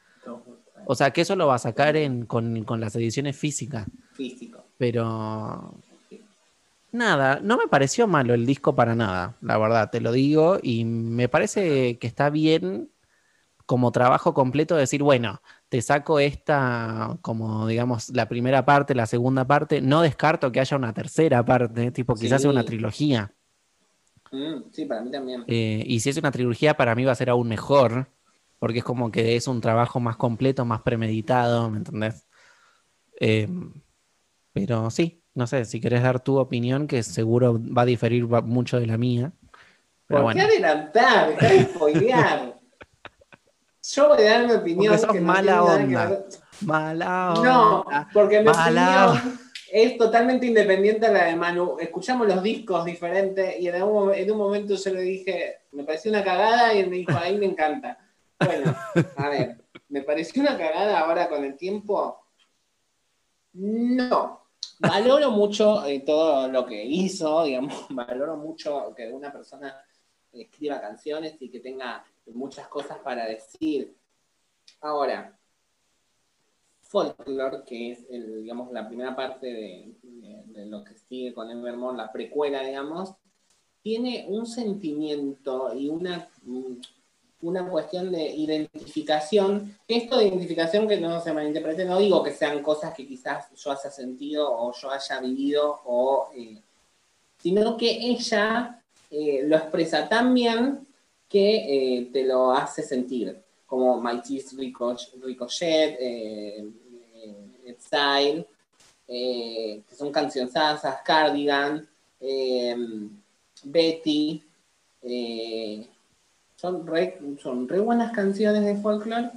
O sea, que eso lo va a sacar en, con, con las ediciones físicas. Físico. Pero. Nada, no me pareció malo el disco para nada, la verdad, te lo digo. Y me parece que está bien como trabajo completo decir, bueno, te saco esta, como digamos, la primera parte, la segunda parte. No descarto que haya una tercera parte, tipo quizás Sí. sea una trilogía. Mm, sí, para mí también. Eh, y si es una trilogía, para mí va a ser aún mejor, porque es como que es un trabajo más completo, más premeditado, ¿me entendés? Eh, pero sí, no sé, si querés dar tu opinión, que seguro va a diferir mucho de la mía. Pero ¿Por qué bueno, adelantar? Dejá de. Yo voy a dar mi opinión. Porque sos que no mala que onda. mala No, onda. porque mi Mala opinión es totalmente independiente a la de Manu. Escuchamos los discos diferentes y en, en un momento yo le dije, me pareció una cagada y él me dijo, ahí me encanta. Bueno, a ver, ¿me pareció una cagada ahora con el tiempo? No. Valoro mucho eh, todo lo que hizo, digamos, valoro mucho que una persona escriba canciones y que tenga muchas cosas para decir. Ahora, Folklore, que es el, digamos, la primera parte de, lo que sigue con Evermore, la precuela, digamos, tiene un sentimiento y una, mm, una cuestión de identificación. Esto de identificación que no se malinterprete, no digo que sean cosas que quizás yo haya sentido o yo haya vivido, o, eh, sino que ella eh, lo expresa tan bien que eh, te lo hace sentir, como My Teeth Ricoch- Ricochet, Exile, eh, que son cancionzazas, Cardigan, eh, Betty, eh, son, re, buenas canciones de folklore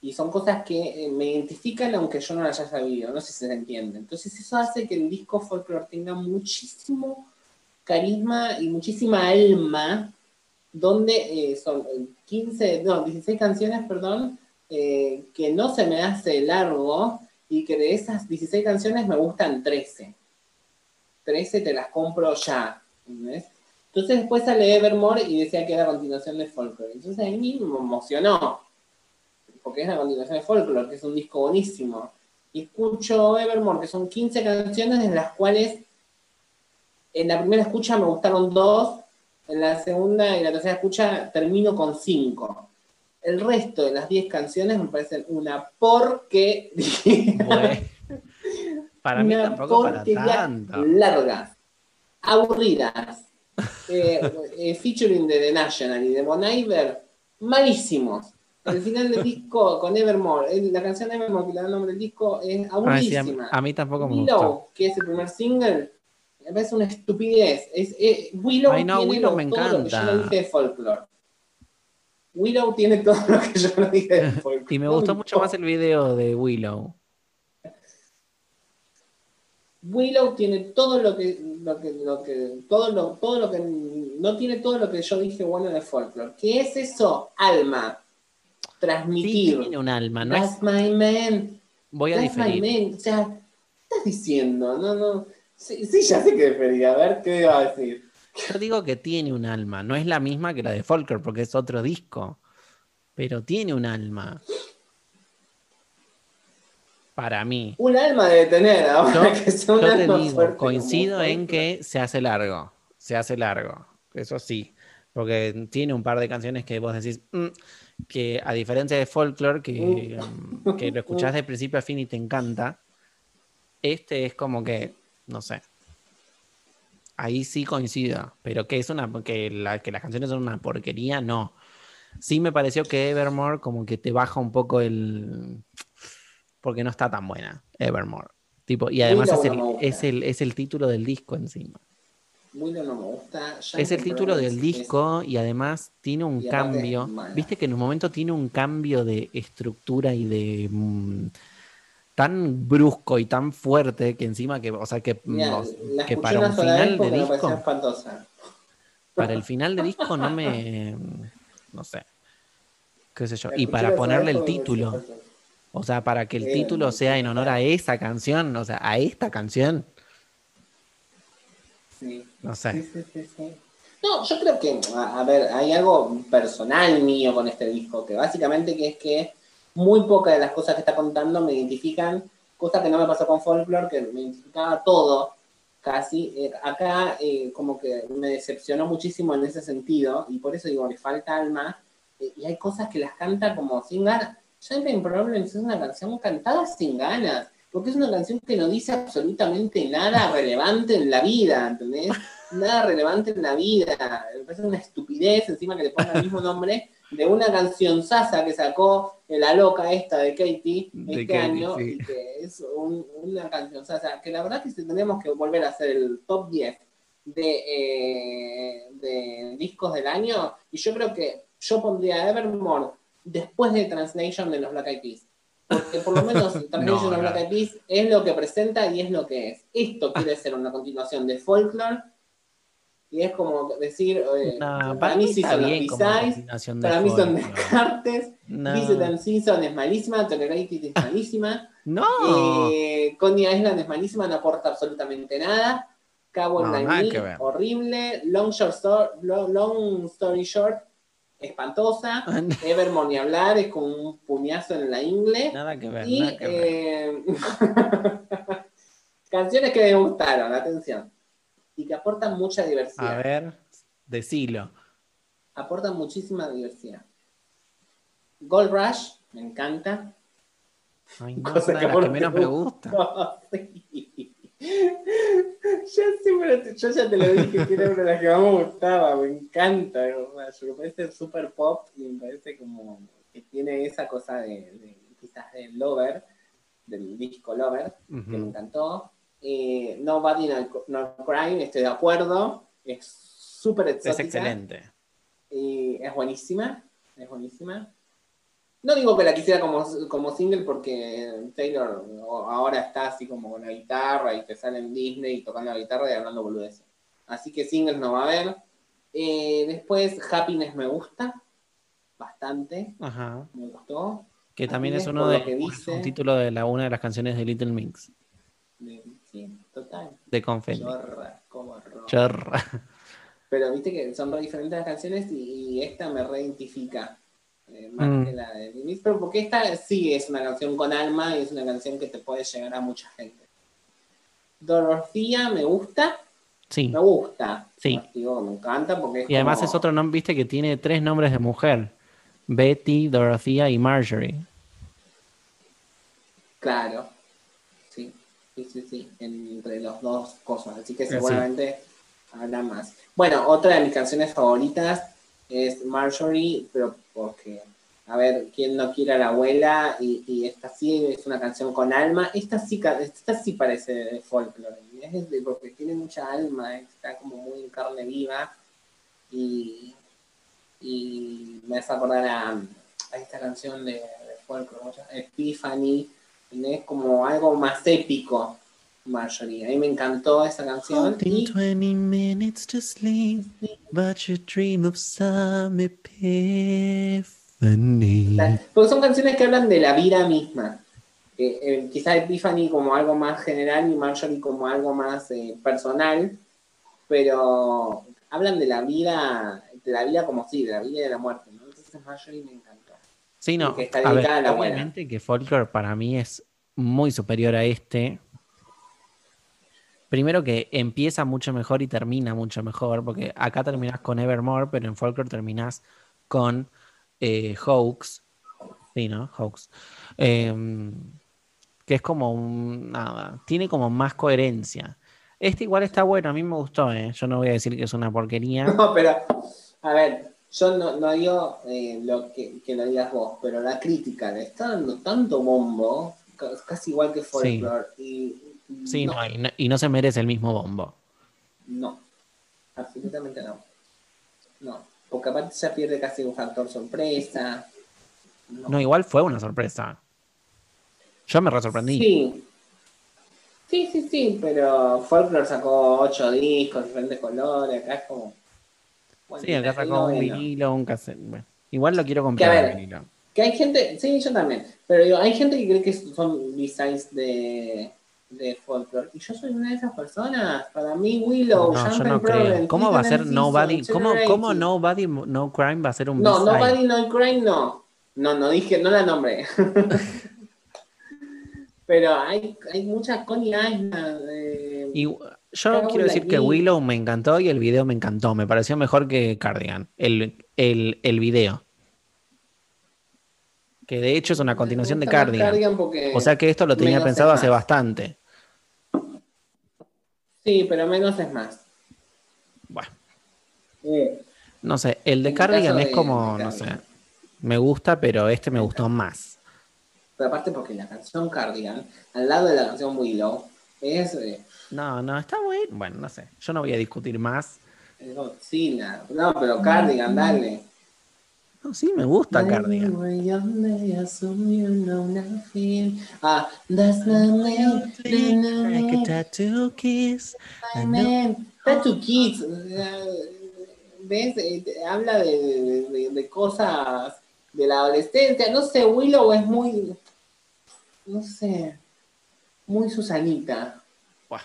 y son cosas que me identifican aunque yo no las haya vivido, no sé si se entiende. Entonces eso hace que el disco folklore tenga muchísimo carisma y muchísima alma, donde son eh, 15, no, 16 canciones, perdón, que no se me hace largo y que de esas 16 canciones me gustan 13. 13 te las compro ya. Entonces después sale Evermore y decía que era la continuación de Folklore. Entonces a mí me emocionó, porque es la continuación de Folklore, que es un disco buenísimo. Y escucho Evermore, que son 15 canciones, de las cuales en la primera escucha me gustaron dos, en la segunda y la tercera escucha termino con cinco. El resto de las 10 canciones me parecen una porquería. Bueno, para mí Una tampoco para tanto. Largas, aburridas, eh, eh, featuring de The National y de Bon Iver, malísimos. El final del disco con Evermore, la canción Evermore que le da el nombre del disco, es sí, a, aburridísima. a mí tampoco me gustó. Willow, que es el primer single, me parece una estupidez. Es, Willow Ay, no, tiene Willow lo- me que yo encanta. no dije de folklore. Willow tiene todo lo que yo no dije. Y me gustó mucho más el video de Willow. Willow tiene todo lo que, lo que, lo que, todo lo, todo lo que, no tiene todo lo que yo dije bueno de folklore. ¿Qué es eso? Alma. Sí, Transmitir. tiene un alma, ¿no? That's my man. Voy a That's my diferir. man. O sea, ¿qué estás diciendo? No, no. Sí, sí, ya sé que debería. A ver, ¿qué iba a decir? Yo digo que tiene un alma. No es la misma que la de Folklore porque es otro disco. Pero tiene un alma. Para mí. Un alma debe tener, ahora Yo, que son yo te digo, coincido en que se hace largo. Se hace largo. Eso sí. Porque tiene un par de canciones que vos decís "Mm", que a diferencia de Folklore, que, mm, que lo escuchás de principio a fin y te encanta, este es como que, no sé. Ahí sí coincido. Pero que es una que, la, que las canciones son una porquería, no. Sí me pareció que Evermore como que te baja un poco el. Porque no está tan buena, Evermore. Tipo, y además es el, es, el, es el título del disco encima. Willow no me gusta. Es el título del es- disco y además tiene un cambio. Viste que en un momento tiene un cambio de estructura y de. Tan brusco y tan fuerte que encima que. O sea, que, Mira, o- la que escuché para un final de disco. espantosa. Para el final de disco no me. No sé. Qué sé yo. La Y para ponerle el título. O sea, para que el Eh, título sea en honor a esa canción, o sea, a esta canción, Sí. no sé. sí, sí, sí. No, yo creo que, a, a ver, hay algo personal mío con este disco, que básicamente que es que muy pocas de las cosas que está contando me identifican, cosa que no me pasó con Folklore, que me identificaba todo, casi. Eh, acá eh, como que me decepcionó muchísimo en ese sentido, y por eso digo, le falta alma, eh, y hay cosas que las canta como sin ganas. Champagne Problems es una canción cantada sin ganas, porque es una canción que no dice absolutamente nada relevante en la vida, ¿entendés? Nada relevante en la vida. Me parece una estupidez encima que le ponga el mismo nombre de una canción sasa que sacó la loca esta de Katie De este Katie, año sí. y que es un- una canción sasa que la verdad que si tendríamos que volver a hacer el top 10 de, eh, de discos del año y yo creo que yo pondría Evermore después de Translation de los Black Eyed Peas. Porque por lo menos Translation No, de los. Black Eyed Peas es lo que presenta y es lo que es. Esto quiere ser una continuación de Folklore y es como decir, eh, No, para, mí sí son los B-Sides, para mí son. Descartes, No. Visit and Season es malísima, Tolerated es malísima, No. eh, Coney Island es malísima, no aporta absolutamente nada. Cabo No, horrible. Long, short Long Story Short, espantosa. Evermore ni hablar, es como un puñazo en la ingle. Nada que ver, Y nada que ver. eh, canciones que me gustaron, atención. Y que aportan mucha diversidad. A ver, decilo. Aportan muchísima diversidad. Gold Rush, me encanta. Ay, no, Cosa una que de las que no menos me gusta. Sí. Yo, siempre te- yo ya te lo dije que era una de las que más me gustaba, me encanta. Me parece super pop y me parece como que tiene esa cosa de, de- quizás del Lover, del disco Lover, que me encantó. Eh, Nobody No, No Crime, estoy de acuerdo. Es súper exótica. Es excelente. Y es buenísima, es buenísima. No digo que la quisiera como, como single porque Taylor ahora está así como con la guitarra y te sale en Disney tocando la guitarra y hablando boludeces. Así que singles no va a haber. Eh, después Happiness me gusta bastante, Ajá. me gustó. Que también es uno de que dice. un título de la una de las canciones de Little Mix, De- Sí, total. de Confetti. Chorra, como. Chorra. Pero viste que son re diferentes las canciones y, y esta me reidentifica. Eh, más Mm. que la de pero porque esta sí es una canción con alma y es una canción que te puede llegar a mucha gente. Dorothea me gusta, Sí. me gusta. Sí. Digo me encanta porque es Y además como- es otro nombre, viste, que tiene tres nombres de mujer. Betty, Dorothea y Marjorie. Claro. Sí, sí, sí, sí. Entre los dos cosas. Así que Sí. seguramente habrá más. Bueno, otra de mis canciones favoritas es Marjorie, pero porque, a ver, ¿quién no quiere a la abuela? Y, esta sí es una canción con alma. Esta sí, esta sí parece de folklore. Es de- porque tiene mucha alma, está como muy en carne viva. Y, me hace acordar a, esta canción de, de folklore, ¿cómo se llama? Epiphany. Es como algo más épico, Marjorie. A mí me encantó esa canción. y- 20 minutes to sleep, but you dream of some epiphany. Tal- Porque son canciones que hablan de la vida misma. Eh, eh, quizá Epiphany como algo más general y Marjorie como algo más eh, personal, pero hablan de la vida, de la vida como sí, de la vida y de la muerte. ¿no? Entonces Marjorie me encantó. Sí, no. que está a ver, dedicada a la abuela. obviamente que Folklore para mí es muy superior a este. Primero que empieza mucho mejor y termina mucho mejor, porque acá terminas con Evermore, pero en Folklore terminas con eh, Hoax. Sí, ¿no? Hoax. Em, que es como un. Nada. Tiene como más coherencia. Este igual está bueno, a mí me gustó, ¿eh? Yo no voy a decir que es una porquería. No, pero, a ver, yo no, no digo eh, lo que, que lo digas vos, pero la crítica le está dando tanto bombo, ca- casi igual que Folklore. Y, Sí, no, no, y no, y no se merece el mismo bombo. no, absolutamente no. No, porque aparte ya pierde casi un factor sorpresa. No. Igual fue una sorpresa. Yo me re sorprendí. Sí. Sí, sí, sí, pero Folklore sacó ocho discos, diferentes colores, acá es como... bueno, Sí, acá sacó un vinilo, un cassette. Bueno, igual lo quiero Que a comprar ver, el vinilo. Que hay gente, sí, yo también, pero digo, hay gente que cree que son B-sides de, de folklore. Y yo soy una de esas personas. Para mí, Willow, No, yo no creo. Problem, ¿Cómo va a ser Nobody? ¿Cómo, cómo. Nobody No Crime va a ser un No? Nobody No Crime, no. No, no dije, no la nombré. pero hay, hay muchas Connie Island. eh, Y yo quiero decir que. Willow me encantó y el video me encantó. Me pareció mejor que Cardigan. El, el, el video. Que de hecho es una continuación de Cardigan. O sea que esto lo tenía pensado hace bastante. Sí, pero menos es más. Bueno, Eh, no sé. El de Cardigan es como, no sé. Me gusta, pero este me gustó más. Pero aparte porque la canción Cardigan, al lado de la canción Willow, es eh, No, no, está bueno. Bueno, no sé. Yo no voy a discutir más. es Godzilla. No, pero Cardigan, dale. No, sí, me gusta Cardigan. Ah, that's tattoo kiss. Tattoo Kids. eh, ¿Ves? Eh, Habla de, de- de- de cosas de la adolescencia. No sé, Willow es muy. No sé. Muy Susanita. Buah.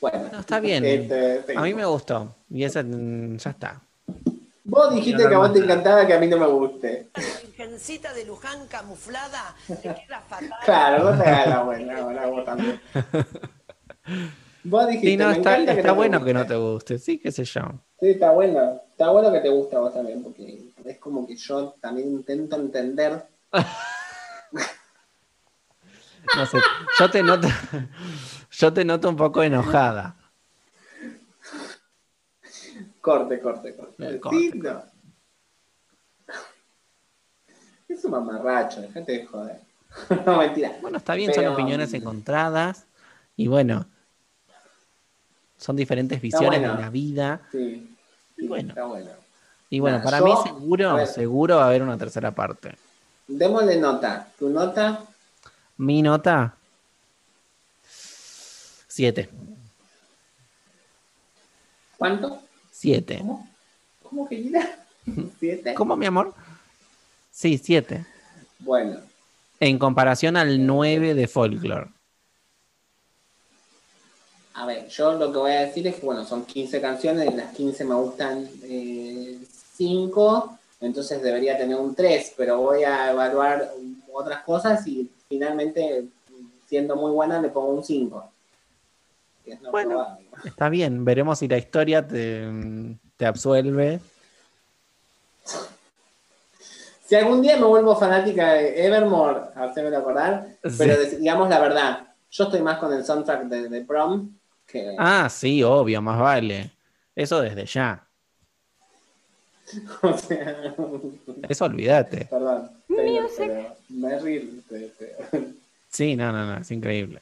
Bueno, No, está bien. este, A mí me gustó. Y esa mm, ya está. Vos dijiste que a vos te encantaba que a mí no me guste. Virgencita de Luján camuflada, te queda fatal. Claro, vos te hagas la buena, ahora vos también. Vos dijiste, Sí, no, me está, encanta que está no bueno guste. que no te guste. Sí, qué sé yo. Sí, está bueno. Está bueno que te gusta a vos también, porque es como que yo también intento entender. No sé. Yo te noto. Yo te noto un poco enojada. Corte, corte, corte. Corte, Sí, no. Es un mamarracho, dejate de joder. no, mentira. Bueno, está bien, son opiniones encontradas. Y bueno. Son diferentes visiones bueno. de la vida. Sí, sí, Bueno. está bueno. Y bueno, Nah, para yo- mí seguro, ver. seguro va a haber una tercera parte. Démosle nota. Tu nota, Mi nota. Siete. ¿cuánto? Siete. ¿Cómo? ¿Cómo que? ¿Siete? ¿Cómo, mi amor? Sí, siete. Bueno, En comparación al 9 de Folklore. a ver, yo lo que voy a decir es que, bueno, son 15 canciones, de las 15 me gustan 5, entonces debería tener un 3, pero voy a evaluar otras cosas y finalmente, siendo muy buena, le pongo un 5. Que es no Bueno. Está bien, veremos si la historia te, te absuelve. Si algún día me vuelvo fanática de Evermore, hacémelo acordar, Sí. pero digamos la verdad, yo estoy más con el soundtrack de, de Prom que... Ah, sí, obvio, más vale. Eso desde ya. o sea, Eso olvídate. perdón. Pero te- Sí, no, no, no, es increíble.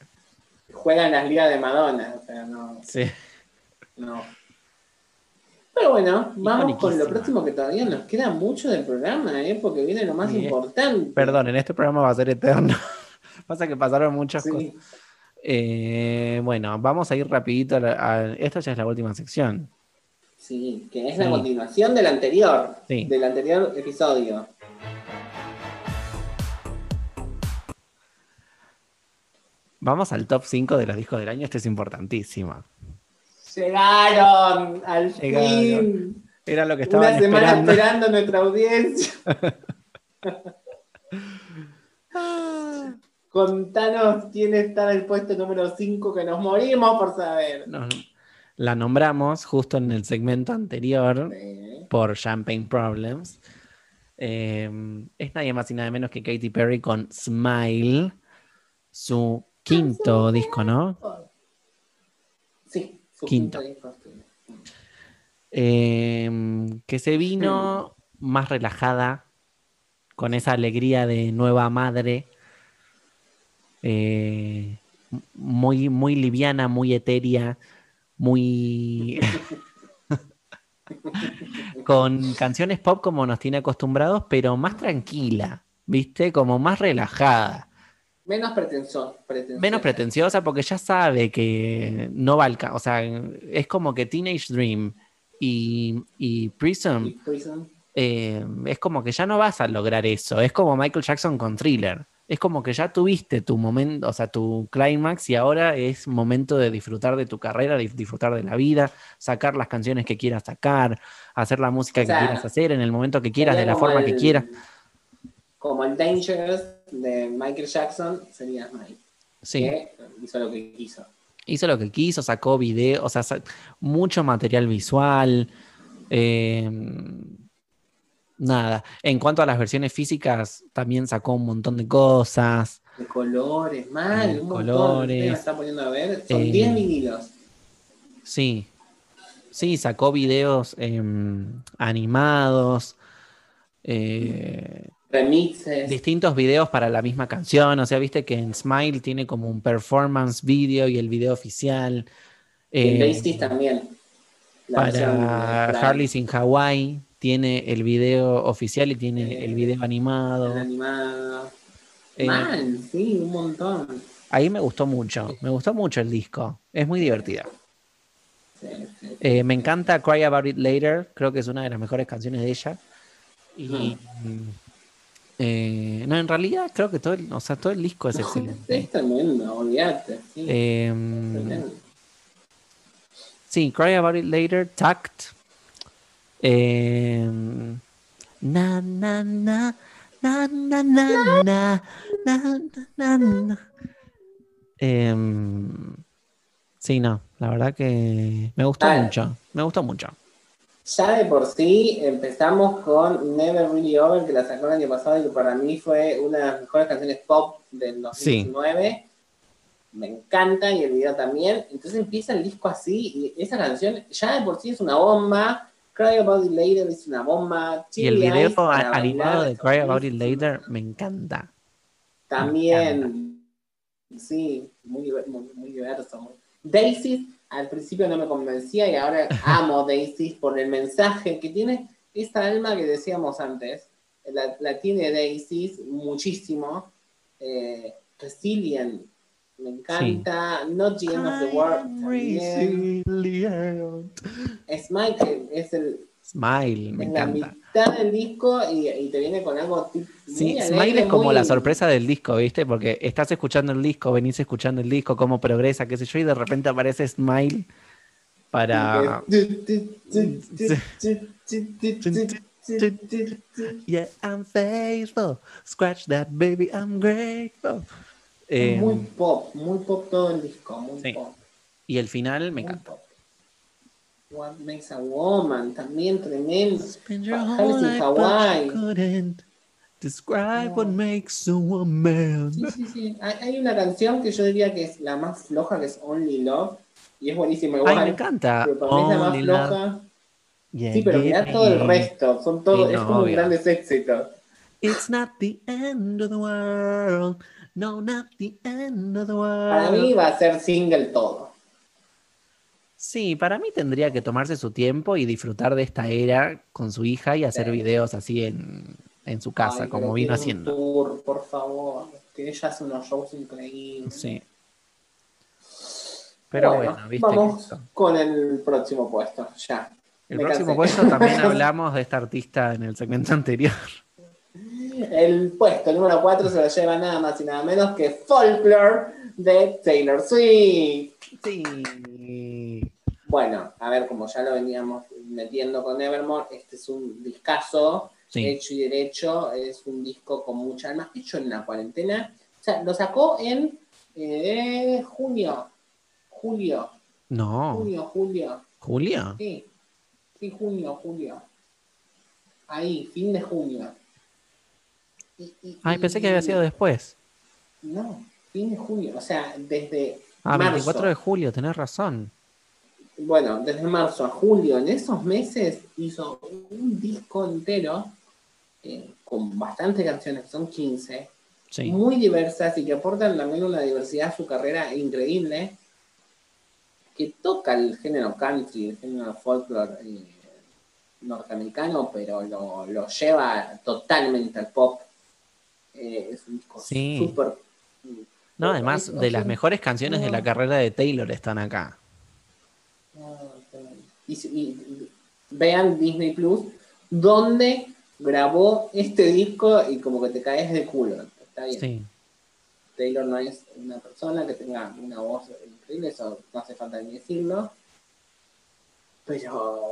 Juega en las ligas de Madonna, o sea, no, Sí. no. Pero bueno, vamos con lo próximo que todavía nos queda mucho del programa, ¿eh? porque viene lo más Sí. importante. Perdón, en este programa va a ser eterno. Pasa que pasaron muchas cosas. Sí. Eh, bueno, vamos a ir rapidito. A a- Esta ya es la última sección. Sí, que es la continuación del anterior, Sí. del anterior episodio. Vamos al top 5 de los discos del año. Este es importantísimo. Llegaron, al Llegaron. fin. Era lo que estaban Una semana esperando. esperando nuestra audiencia. Contanos quién está en el puesto número 5 que nos morimos por saber. No, no. La nombramos justo en el segmento anterior Sí. por Champagne Problems. Eh, es nadie más y nada menos que Katy Perry con Smile, su quinto disco, ¿no? Sí, su Quinto. disco. Eh, que se vino más relajada, con esa alegría de nueva madre, eh, muy, muy liviana, muy etérea, muy... con canciones pop como nos tiene acostumbrados, pero más tranquila, ¿viste? Como más relajada. Menos pretenso, pretenciosa. Menos pretenciosa porque ya sabe que no va al... ca- O sea, es como que Teenage Dream y, y Prism Y eh, es como que ya no vas a lograr eso. Es como Michael Jackson con Thriller. Es como que ya tuviste tu momento, o sea, tu climax y ahora es momento de disfrutar de tu carrera, de disfrutar de la vida, sacar las canciones que quieras sacar, hacer la música O sea, que quieras hacer en el momento que quieras, de la forma que quieras. Como el Dangerous de Michael Jackson sería Mike. Sí. Que hizo lo que quiso. hizo lo que quiso, sacó video, o sea, mucho material visual. eh, nada. En cuanto a las versiones físicas, también sacó un montón de cosas. De colores, mal, De un colores. Está poniendo a ver. Son Eh, 10 vinilos. Sí. Sí, sacó videos em, animados. eh, Remixes. distintos videos para la misma canción. O sea, viste que en Smile tiene como un performance video y el video oficial. En Eh, también. La para Harley's in Hawaii tiene el video oficial y tiene Eh, el video el animado. animado. Eh, Mal, sí, un montón. ahí me gustó mucho, me gustó mucho el disco, es muy divertida. Sí, sí. Eh, me encanta Cry About It Later, creo que es una de las mejores canciones de ella. Y mm, eh, no, en realidad creo que todo el, o sea, todo el disco es excelente. Es tremendo, olvídate. Sí, Eh, tremendo. Sí, Cry About It Later, Tact. Eh, na, na, na, na, na, na, na, na, na. Em, sí, no, la verdad que me gustó mucho, me gustó mucho. Ya de por sí empezamos con Never Really Over, que la sacó el año pasado y que para mí fue una de las mejores canciones pop del 2019. Me encanta y el video también. Entonces empieza el disco así y esa canción ya de por sí es una bomba. Cry About It Later es una bomba. Y el video animado de Cry About It. Later me encanta. También, sí, muy, muy, muy diverso. Daisy al principio no me convencía y ahora amo Daisy por el mensaje que tiene esta alma que decíamos antes. La, la tiene Daisy muchísimo. Eh, Resilient, me encanta. Not the End of the World. también. Smile, es, el, Smile, me encanta. Mitad del disco y, y te viene con algo Sí, Smile es como muy- la sorpresa del disco, ¿viste? Porque estás escuchando el disco, venís escuchando el disco, cómo progresa, qué sé yo, y de repente aparece Smile para... Yeah, I'm faithful. Scratch that baby, I'm grateful. Eh, muy pop, muy pop todo el disco, muy sí. pop. y el final me muy encanta. pop. What Makes a Woman, también tremendo. Spend your Alice whole in life, but Hawaii. you couldn't describe what makes a woman. Sí, sí, sí. Hay, hay una canción que yo diría que es la más floja, que es Only Love. Y es buenísima igual. Ay, me encanta. Pero para mí es la más floja. Yeah, Sí, pero mirá todo el resto. Son todos, es como obvio. grandes éxitos. It's not the end of the world. No, not the end of the world. Para mí va a ser single todo. Sí, para mí tendría que tomarse su tiempo y disfrutar de esta era con su hija y hacer Sí. videos así en, en su casa, Ay, como vino un haciendo. tour, por favor. Que ella hace unos shows increíbles. Sí. Pero bueno, viste que Vamos con el próximo puesto. Ya. El Me próximo cansé. puesto también hablamos de esta artista en el segmento anterior. El puesto número 4 se lo lleva nada más y nada menos que Folklore de Taylor Swift. Sí. Bueno, a ver, como ya lo veníamos metiendo con Evermore, este es un discazo Sí. hecho y derecho, es un disco con mucha alma, hecho en la cuarentena. O sea, lo sacó en eh, junio, julio, No. junio, julio, Julia. sí, sí, junio, julio. Ahí, fin de junio. Y- y- Ay, pensé que había sido después. No, fin de junio, o sea, desde Ah, marzo. 24 de julio, tenés razón. Bueno, desde marzo a julio, en esos meses hizo un disco entero eh, con bastantes canciones, son 15, Sí. muy diversas y que aportan también una diversidad a su carrera increíble, que toca el género country, el género folklore eh, norteamericano, pero lo, lo lleva totalmente al pop. Eh, es un disco Sí. súper... No, además, de las mejores canciones de la carrera de Taylor están acá. Y, y- y vean Disney Plus, donde grabó este disco y como que te caes de culo. Está bien. Sí. Taylor no es una persona que tenga una voz increíble, eso no hace falta ni decirlo. Pero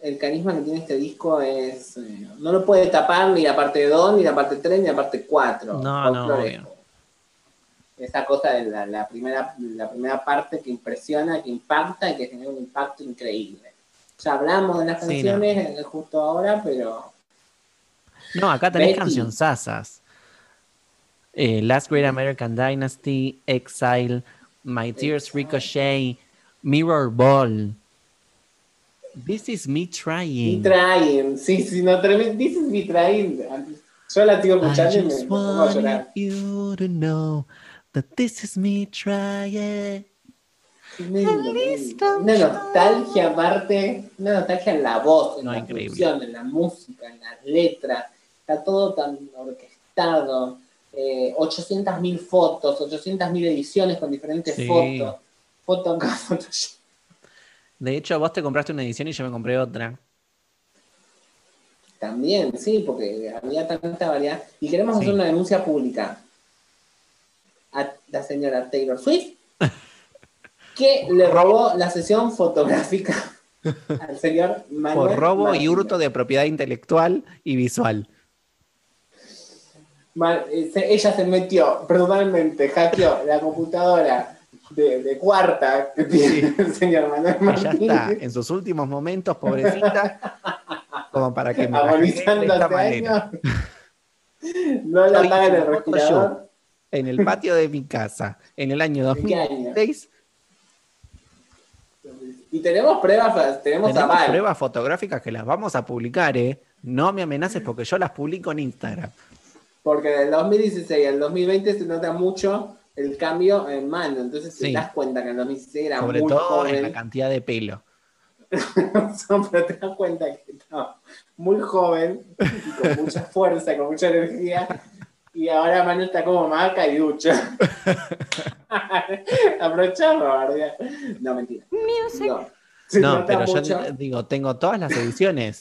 el carisma que tiene este disco es. eh, no lo puede tapar ni la parte 2, ni la parte 3, ni la parte 4. No, no, obvio. Esa cosa de la, la primera, la primera parte que impresiona, que impacta y que genera un impacto increíble. Ya hablamos de las Sí, no. canciones eh, justo ahora, pero No, acá tenés cancionzasas. Eh, Last Great American Dynasty, Exile, My Tears Ricochet, Mirror Ball. This is me Me trying. Trying, sí, sí, no. This is me trying. Yo la sigo escuchando y me, pongo a llorar. you to know that this is me trying. Una nostalgia aparte, una nostalgia en la voz, en No, la increíble. producción, en la música, en las letras. Está todo tan orquestado. Eh, 800.000 fotos, 800.000 ediciones con diferentes Sí. fotos. Foto acá, foto allá. De hecho, vos te compraste una edición y yo me compré otra. También, sí, porque había tanta variedad. Y queremos Sí. hacer una denuncia pública a la señora Taylor Swift, que le robó la sesión fotográfica al señor Manuel. Por robo y hurto de propiedad intelectual y visual. Eh, se- ella se metió personalmente, hackeó la computadora de, de cuarta que tiene el señor Manuel Que ya está en sus últimos momentos, pobrecita, como para que me de esta manera. años. No la en el respirador. En el patio de mi casa, en el año ¿De qué año? 2006, Y tenemos pruebas, tenemos, tenemos pruebas fotográficas que las vamos a publicar, ¿eh? No me amenaces porque yo las publico en Instagram. Porque del 2016 al 2020 se nota mucho el cambio en mano. Entonces Sí. te das cuenta que en el 2016 era Sobre muy todo en la cantidad de pelo. pero te das cuenta que estaba muy joven y con mucha fuerza, con mucha energía. Y ahora Manu está como maca y ducha. Aprovechalo, ¿verdad? No, mentira. No, se No, pero yo mucho. digo, tengo todas las ediciones.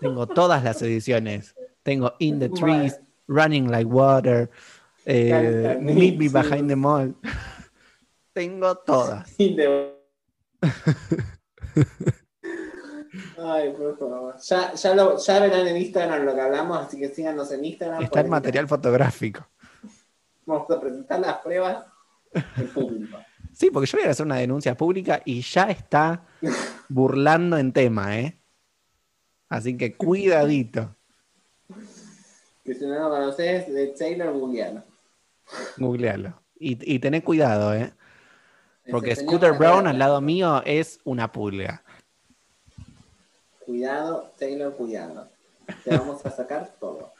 tengo todas las ediciones. Tengo In the Trees, Running Like Water, eh, Meet Me. Behind the Mall. tengo todas. Y te- Ay, por favor. Ya, ya, lo, ya verán en Instagram lo que hablamos, así que síganos en Instagram. Está el material fotográfico. Vamos a presentar las pruebas al público. Sí, porque yo voy a hacer una denuncia pública y ya está burlando en tema, ¿eh? Así que cuidadito. Que si no lo conoces, de Taylor Googleano. Googlealo. Y, y tené cuidado, ¿eh? Porque Scooter Brown al lado mío es una pulga. Cuidado, Taylor, cuidado. Te vamos a sacar todo.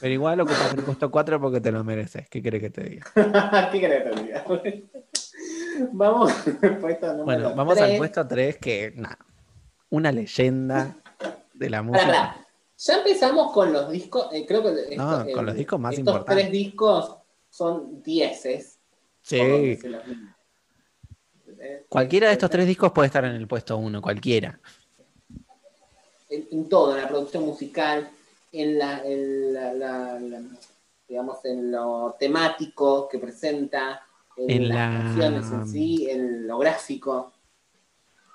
Pero igual ocupas el puesto 4 porque te lo mereces. ¿Qué querés que te diga? ¿Qué querés que te diga? Vamos al puesto número Bueno, vamos al puesto 3 que, nada, una leyenda de la música. Ya empezamos con los discos. eh, creo que No, con eh, los discos más estos importantes. tres discos son dieces. Sí. Eh, cualquiera de estos tres discos puede estar en el puesto 1, cualquiera. En, en todo, en la producción musical, en la, en la- la- la- digamos, en lo temático que presenta, en, En las la- canciones en sí, en lo gráfico.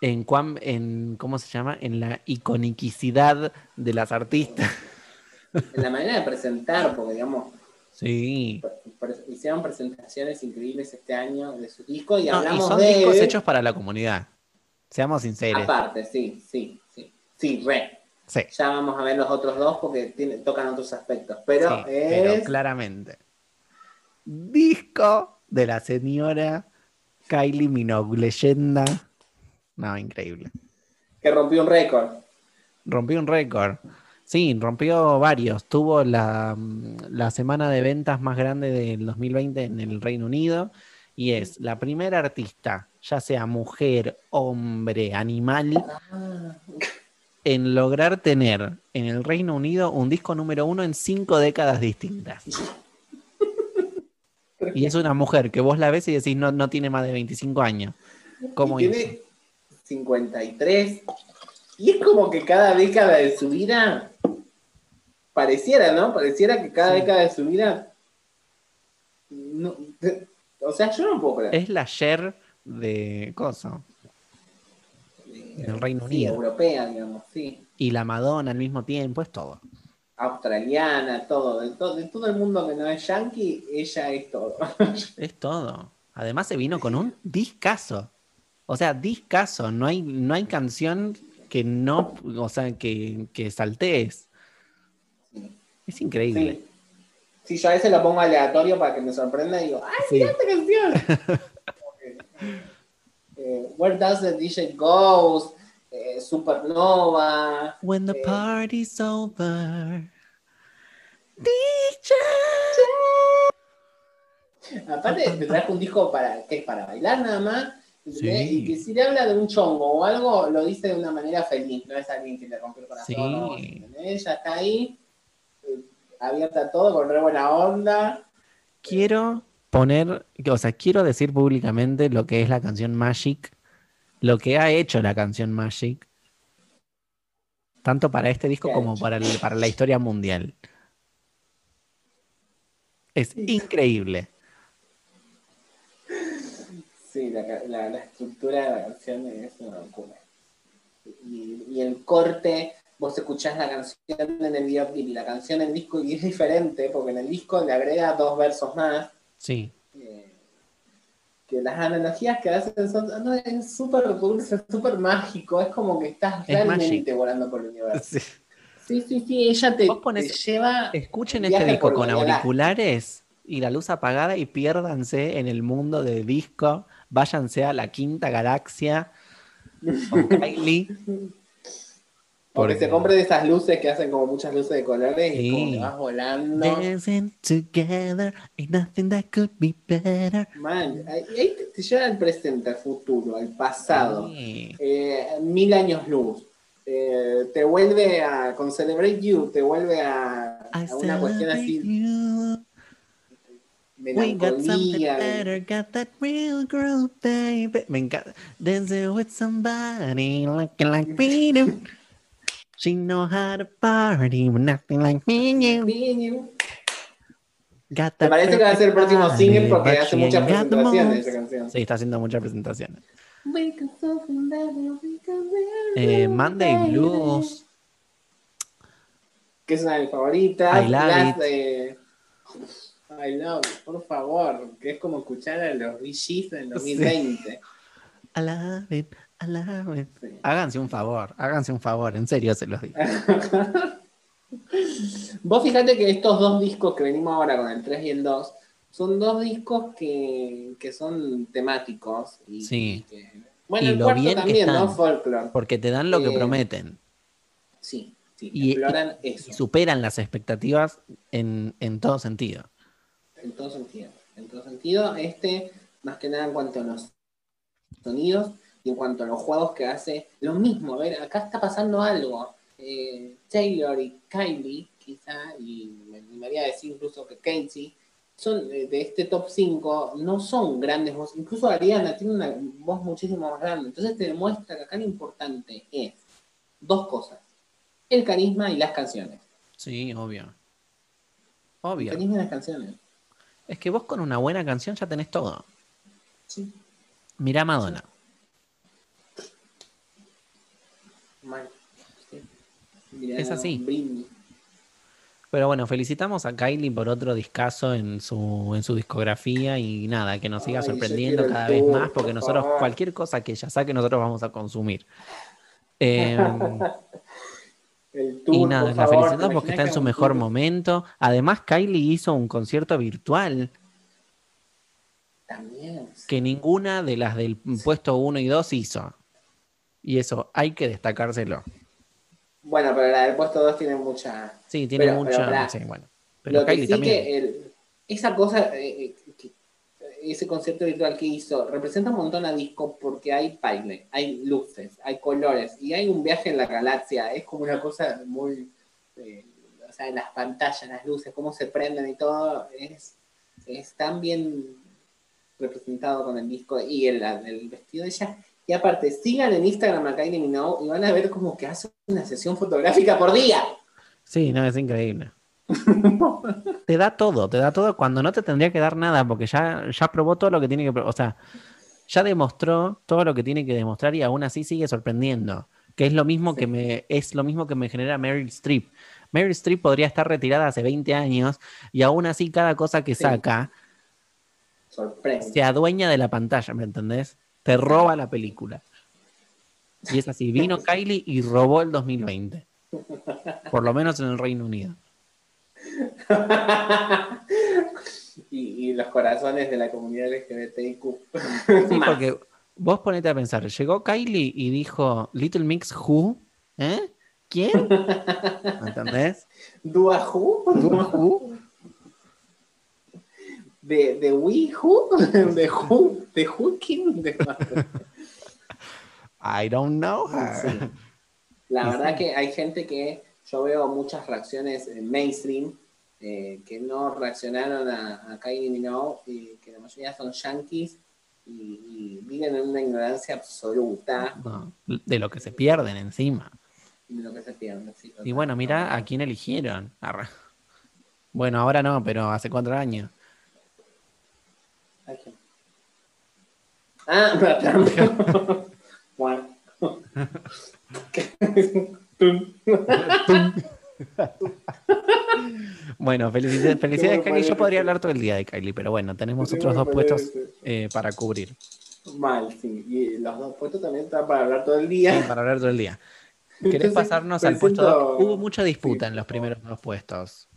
En, cuán- en ¿cómo se llama? En la iconicidad de las artistas. en la manera de presentar, porque digamos, Sí. pre- hicieron presentaciones increíbles este año de sus discos y No, y hablamos son de discos hechos para la comunidad. Seamos sinceros. aparte, sí, sí, sí, sí, re. Sí, Ya vamos a ver los otros dos porque tiene- tocan otros aspectos, pero sí, pero es claramente. Disco de la señora Kylie Minogue, leyenda. No, increíble. que rompió un récord. Rompió un récord. Sí, rompió varios. Tuvo la, mm, la semana de ventas más grande del 2020 en el Reino Unido y es la primera artista, ya sea mujer, hombre, animal, Ah, en lograr tener en el Reino Unido un disco número uno en cinco décadas distintas. Y es una mujer que vos la ves y decís no, no tiene más de 25 años. ¿Cómo y tiene 53. Y es como que cada década de su vida, pareciera, ¿no? Pareciera que cada Sí. década de su vida... no- o sea, yo no puedo creer. Es la Cher de Coso. del Reino Sí, Unido. europea, digamos, sí. Y la Madonna al mismo tiempo, es todo. Australiana, todo. De, to- de todo el mundo que no es yankee, ella es todo. Es todo. Además se vino con un discazo. O sea, discazo. No hay, no hay canción que no, o sea, que, que saltees. Es increíble. Sí. Sí, yo a veces lo pongo aleatorio para que me sorprenda y digo, ¡ay, Sí. mira esta canción! Eh, Where Does the DJ Goes? Eh, Supernova. When the Eh. party's over. Aparte, te traje un disco para, que es para bailar nada más. Y que si le habla de un chongo o algo, lo dice de una manera feliz. No es alguien que le rompió el corazón. Sí. Ella está ahí, abierta a todo, con re buena onda. Quiero poner, o sea, quiero decir públicamente lo que es la canción Magic, lo que ha hecho la canción Magic, tanto para este disco ¿Qué ha como para, el- para la historia mundial. Es increíble. Sí, la, la- la estructura de la canción es una locura. Y, y el corte, vos escuchás la canción en el videoclip y la canción en el disco y es diferente, porque en el disco le agrega dos versos más. Sí. que las analogías que hacen son no, es súper dulce, es súper mágico, es como que estás Es realmente magic. volando por el universo. Sí. Sí, sí, sí, ella te, Vos pones- te lleva... Escuchen este disco con auriculares y la luz apagada y piérdanse en el mundo de disco. Váyanse a la quinta galaxia con Kylie. Porque se compre de esas luces que hacen como muchas luces de colores y como que vas volando. Dancing together, ain't nothing that could be better. Man, ahí te, te lleva al presente, al futuro, al pasado. Sí. Eh, mil años luz. Eh, te vuelve a, con Celebrate You, te vuelve a, una cuestión así, you. We got something better, got that real groove, baby. Me encanta. Dancing with somebody looking like me. She know how to party, but nothing like me and you. Got Me parece que va a ser el próximo single porque but hace she muchas ain't got the presentaciones esa canción. Sí, está haciendo muchas presentaciones. We can soften that, we can Eh, Monday. Blues. Que es una de mis favoritas. I love Las it. de- I love it, por favor. Que es como escuchar a los VGs en 2020. I love it, Háganse un favor, háganse un favor, en serio se los digo. Vos fíjate que estos dos discos que venimos ahora con el 3 y el 2 son dos discos que, que son temáticos. Y, Sí. y que- bueno, Y el lo cuarto bien que también, ¿no? Folklore. Porque te dan lo que Eh, prometen Sí, sí, Y- exploran y eso. superan las expectativas en, en todo sentido. En todo sentido. En todo sentido, este, más que nada en cuanto a los sonidos y en cuanto a los juegos que hace, lo mismo. A ver, acá está pasando algo. Eh, Taylor y Kylie, quizá, y me animaría a decir incluso que Casey, son eh, de este top 5, no son grandes voces. Incluso Ariana tiene una voz muchísimo más grande. Entonces te demuestra que acá lo importante es dos cosas: el carisma y las canciones. Sí, obvio. El Obvio. carisma y las canciones. Es que vos con una buena canción ya tenés todo. Sí. Mirá a Madonna. Mal. Sí. Mirá, Es así. Britney. Pero bueno, felicitamos a Kylie por otro discazo en su, en su discografía y nada, que nos siga Ay, sorprendiendo cada vez más, porque por nosotros, favor. cualquier cosa que ella saque, nosotros vamos a consumir. Eh, El tour, y nada, por la favor, felicitamos ¿te porque está en su mejor momento. Además, Kylie hizo un concierto virtual También. que ninguna de las del puesto 1 y 2 hizo. Y eso hay que destacárselo. Bueno, pero la del puesto 2 tiene mucha. Sí, tiene Pero- mucho. pero sí, bueno. Pero Lo que Kylie sí también. que el- esa cosa, eh, eh, que- ese concierto virtual que hizo, representa un montón a disco porque hay baile, hay luces, hay colores y hay un viaje en la galaxia. Es como una cosa muy. eh, o sea, las pantallas, las luces, cómo se prenden y todo, es, es tan bien representado con el disco y el, el vestido de ella. Y aparte, sigan en Instagram a Kylie Minogue y van a ver como que hace una sesión fotográfica por día. Sí, no, es increíble. te da todo, te da todo cuando no te tendría que dar nada, porque ya, ya probó todo lo que tiene que probar. O sea, ya demostró todo lo que tiene que demostrar y aún así sigue sorprendiendo. Que es lo mismo Sí. que me, es lo mismo que me genera Meryl Streep. Meryl Streep podría estar retirada hace 20 años y aún así cada cosa que Sí. saca Sorprende. se adueña de la pantalla, ¿me entendés? Te roba la película. Y es así, vino Kylie y robó el 2020. Por lo menos en el Reino Unido. y, y los corazones de la comunidad LGBTIQ. Sí, porque vos ponete a pensar, llegó Kylie y dijo Little Mix Who, ¿eh? ¿Quién? ¿Entendés? Dua Who? Who? ¿De, de We Who? ¿De Who? ¿De Who King? De- I don't know her. Sí. La verdad que hay gente que yo veo muchas reacciones en mainstream eh, que no reaccionaron a, a Kylie Minogue y que la mayoría son yankees y, y viven en una ignorancia absoluta No, de lo que se pierden encima. de lo que se pierde. sí, Y bueno, mira a quién eligieron. Bueno, ahora no, pero hace cuatro años. Ah. Bueno. Bueno, felicidades, felicidades Kylie. Yo podría hablar todo el día de Kylie, pero bueno, tenemos ¿Qué otros dos puestos eh, para cubrir. Mal, sí. Y los dos puestos también están para hablar todo el día. Sí, para hablar todo el día. ¿Querés Entonces, pasarnos al puesto presento- 2? Hubo mucha disputa sí, en los primeros dos puestos.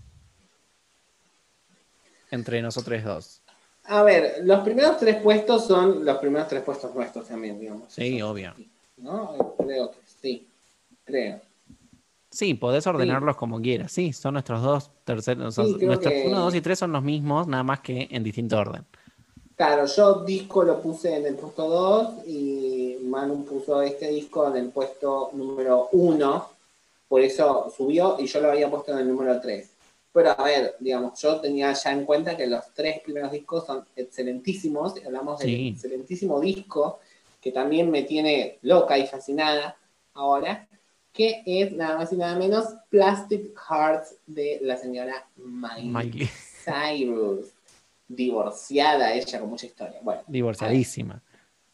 Entre nosotros dos. A ver, los primeros tres puestos son los primeros tres puestos nuestros también, digamos. Sí, obvio. ¿No? Creo que sí. Creo. Sí, podés ordenarlos como quieras. Sí, son nuestros dos terceros. Sí, nuestros que- 1, 2 y 3 son los mismos, nada más que en distinto orden. Claro, yo disco lo puse en el puesto 2 y Manu puso este disco en el puesto número 1. Por eso subió y yo lo había puesto en el número 3. Pero a ver, digamos, yo tenía ya en cuenta que los tres primeros discos son excelentísimos. Hablamos del Sí. excelentísimo disco que también me tiene loca y fascinada ahora, que es nada más y nada menos Plastic Hearts de la señora Miley Miley. Cyrus. Divorciada ella con mucha historia. Bueno, Divorciadísima.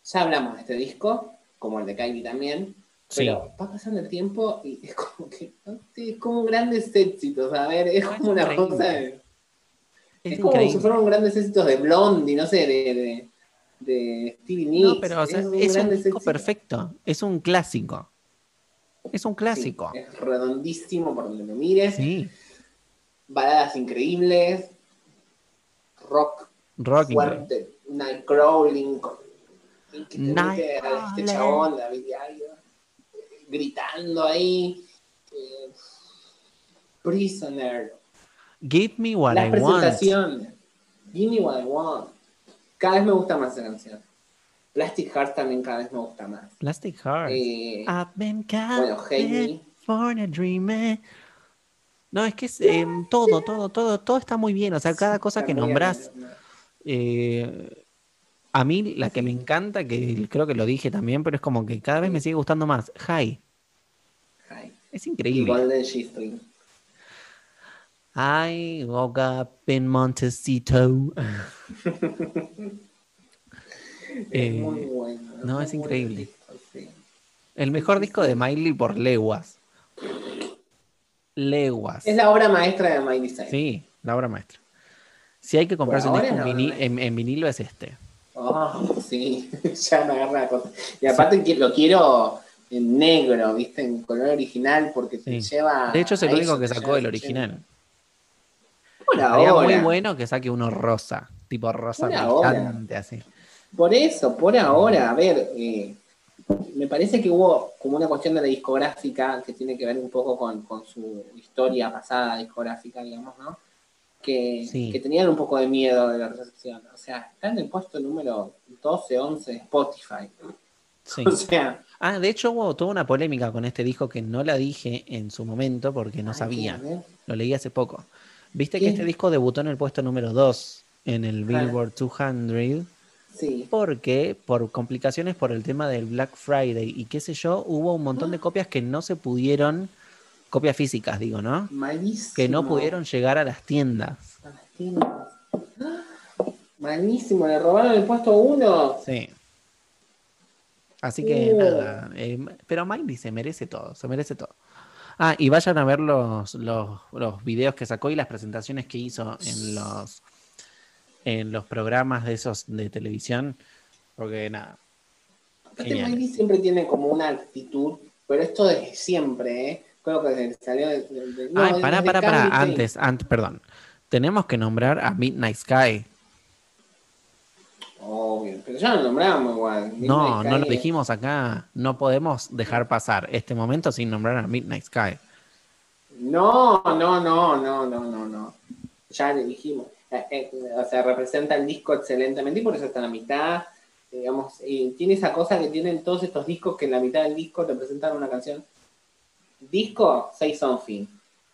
ya hablamos de este disco, como el de Kylie también, Sí. pero va pasando el tiempo y es como que es como grandes éxitos, a ver, es como una increíble. cosa de, Es es como si fueran grandes éxitos de Blondie, no sé, de, de, de Stevie Nicks. No, pero o sea, es un, es un disco perfecto. Es un clásico. Es un Sí, clásico. es redondísimo por donde lo mires. Sí. Baladas increíbles. Rock Rocking. fuerte. Te mete a este chabón, David Aida, gritando ahí. eh, Prisoner. Give me what Las I want. presentaciones. Give me what I want. Cada vez me gusta más esa canción. Plastic Heart también cada vez me gusta más. Plastic Heart. Eh, I've been bueno, Hate Me. California dreaming. No, es que es, eh, todo, todo, todo, todo está muy bien. O sea, cada cosa está que nombrás. eh, a mí la que me encanta, que creo que lo dije también, pero es como que cada vez me sigue gustando más. High. Es increíble. Golden G-String. I woke up in Montecito. Es Eh, muy bueno. no, muy es increíble. el disco, sí. El mejor disco de Miley por leguas. Leguas. Es la obra maestra de Miley Cyrus. Sí, la obra maestra. Si hay que comprarse un disco en, vinilo es este. Oh, sí, ya me agarra la cosa. Y aparte lo quiero en negro, ¿viste? En color original, porque te Sí. lleva. De hecho, es el único que sacó el original. Por Estaría muy bueno que saque uno rosa, tipo rosa brillante, así. Por eso, por ahora, a ver, eh, me parece que hubo como una cuestión de la discográfica que tiene que ver un poco con, con su historia pasada discográfica, digamos, ¿no? Que, Sí. que tenían un poco de miedo de la recepción. O sea, está en el puesto número 12, 11 de Spotify. Sí. O sea, Ah, de hecho hubo toda una polémica con este disco que no la dije en su momento porque no ay, sabía. Lo leí hace poco. Viste ¿Qué? que este disco debutó en el puesto número 2 en el Billboard 200 Sí. porque por complicaciones por el tema del Black Friday y qué sé yo, hubo un montón de copias que no se pudieron, copias físicas digo, ¿no? Malísimo. Que no pudieron llegar a las tiendas. A las tiendas. ¡Ah! Malísimo, le robaron el puesto 1. Sí. Así que Uh. nada, eh, pero Miley se merece todo, se merece todo. Ah, y vayan a ver los, los, los videos que sacó y las presentaciones que hizo en los en los programas de esos de televisión, porque nada. Aparte, Genial. Miley siempre tiene como una actitud, pero esto desde siempre, ¿eh? Creo que salió de. de- de- no, Ay, pará, desde pará, pará, antes, antes, perdón. Tenemos que nombrar a Midnight Sky. Obvio, pero ya lo nombramos igual. No, no lo dijimos acá. No podemos dejar pasar este momento sin nombrar a Midnight Sky. No, no, no, no, no, no, no. Ya le dijimos. Eh, eh, o sea, representa el disco excelentemente y por eso está en la mitad. Digamos, y tiene esa cosa que tienen todos estos discos que en la mitad del disco te presentan una canción. Disco, Say Something.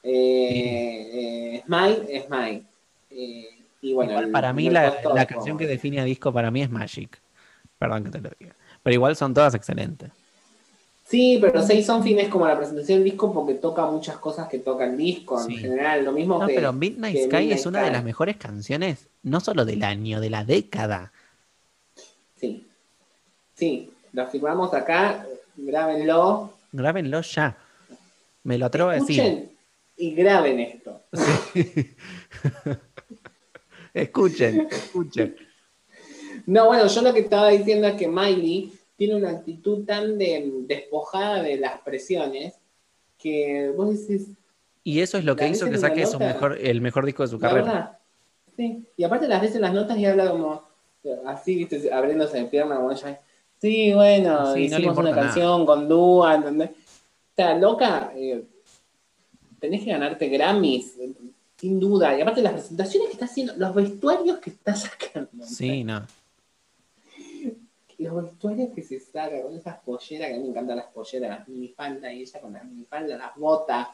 Eh, eh, Smile, Smile. Eh, y bueno, Igual el para mí la, la canción que define a disco para mí es Magic. Perdón que te lo diga. Pero igual son todas excelentes. Sí, pero Say Something es como la presentación del disco porque toca muchas cosas que toca el disco Sí. en general. Lo mismo No, que. pero Midnight que Sky Midnight es una de las mejores canciones, no solo del año, de la década. Sí. Sí, lo firmamos acá, grábenlo. Grábenlo ya. Me lo atrevo a decir. Y graben esto. escuchen, escuchen. No, bueno, yo lo que estaba diciendo es que Miley tiene una actitud tan de- despojada de las presiones que vos decís, Y eso es lo que hizo que una saque su mejor, el mejor disco de su carrera. verdad. Sí, y aparte las veces las notas y habla como así, viste, abriéndose de pierna, como ella. Sí, bueno, Sí, no hicimos una importa nada. canción con Dua, ¿entendés? O sea, loca, eh, tenés que ganarte Grammys, sin duda. Y aparte las presentaciones que está haciendo, los vestuarios que está sacando. Sí, no. Los vestuarios que se saca con esas polleras, que a mí me encantan las polleras, las minifaldas, y ella con las minifaldas, las botas,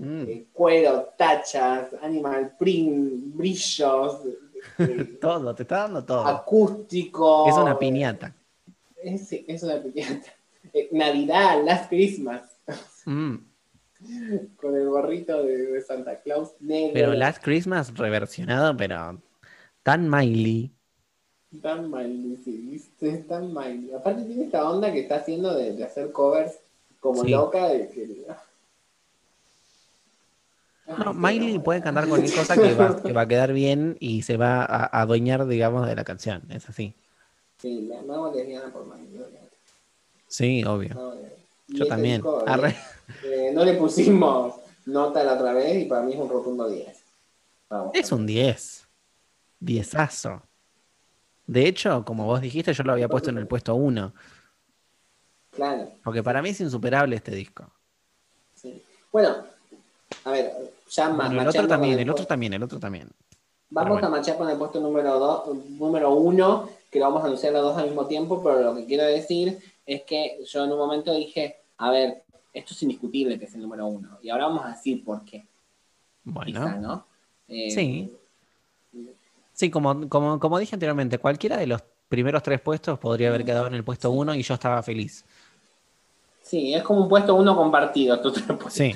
Mm. eh, cuero, tachas, animal print, brillos, eh, Todo, te está dando todo. acústico. Es una piñata. Es, es una piñata. Eh, Navidad, Last Christmas, Mm. Con el gorrito de, de Santa Claus negro. Pero Last Christmas reversionado, pero tan Miley. Tan mal, sí, viste, tan mal. Aparte tiene esta onda que está haciendo de, de hacer covers como Sí. loca de que. No, Miley puede cantar cualquier cosa que va, que va a quedar bien y se va a a adueñar, digamos, de la canción. Es así. Sí, hago lesbiana por Miley. Sí, obvio. No, eh, Yo ese también. disco, eh, no le pusimos nota la otra vez y para mí es un rotundo 10. Vamos. Es un 10. Diezazo. De hecho, como vos dijiste, yo lo había puesto en el puesto 1. Claro. Porque para mí es insuperable este disco. Sí. Bueno, a ver, ya Bueno, el otro también, el el otro también, el otro también. Vamos a marchar con el puesto número dos, número uno, que lo vamos a anunciar los dos al mismo tiempo, pero lo que quiero decir es que yo en un momento dije, a ver, esto es indiscutible que es el número uno. Y ahora vamos a decir por qué. Quizá, Bueno. ¿no? Eh, Sí. Sí, como, como, como dije anteriormente, cualquiera de los primeros tres puestos podría haber quedado en el puesto 1 y yo estaba feliz. Sí, es como un puesto uno compartido, estos tres puestos. Sí.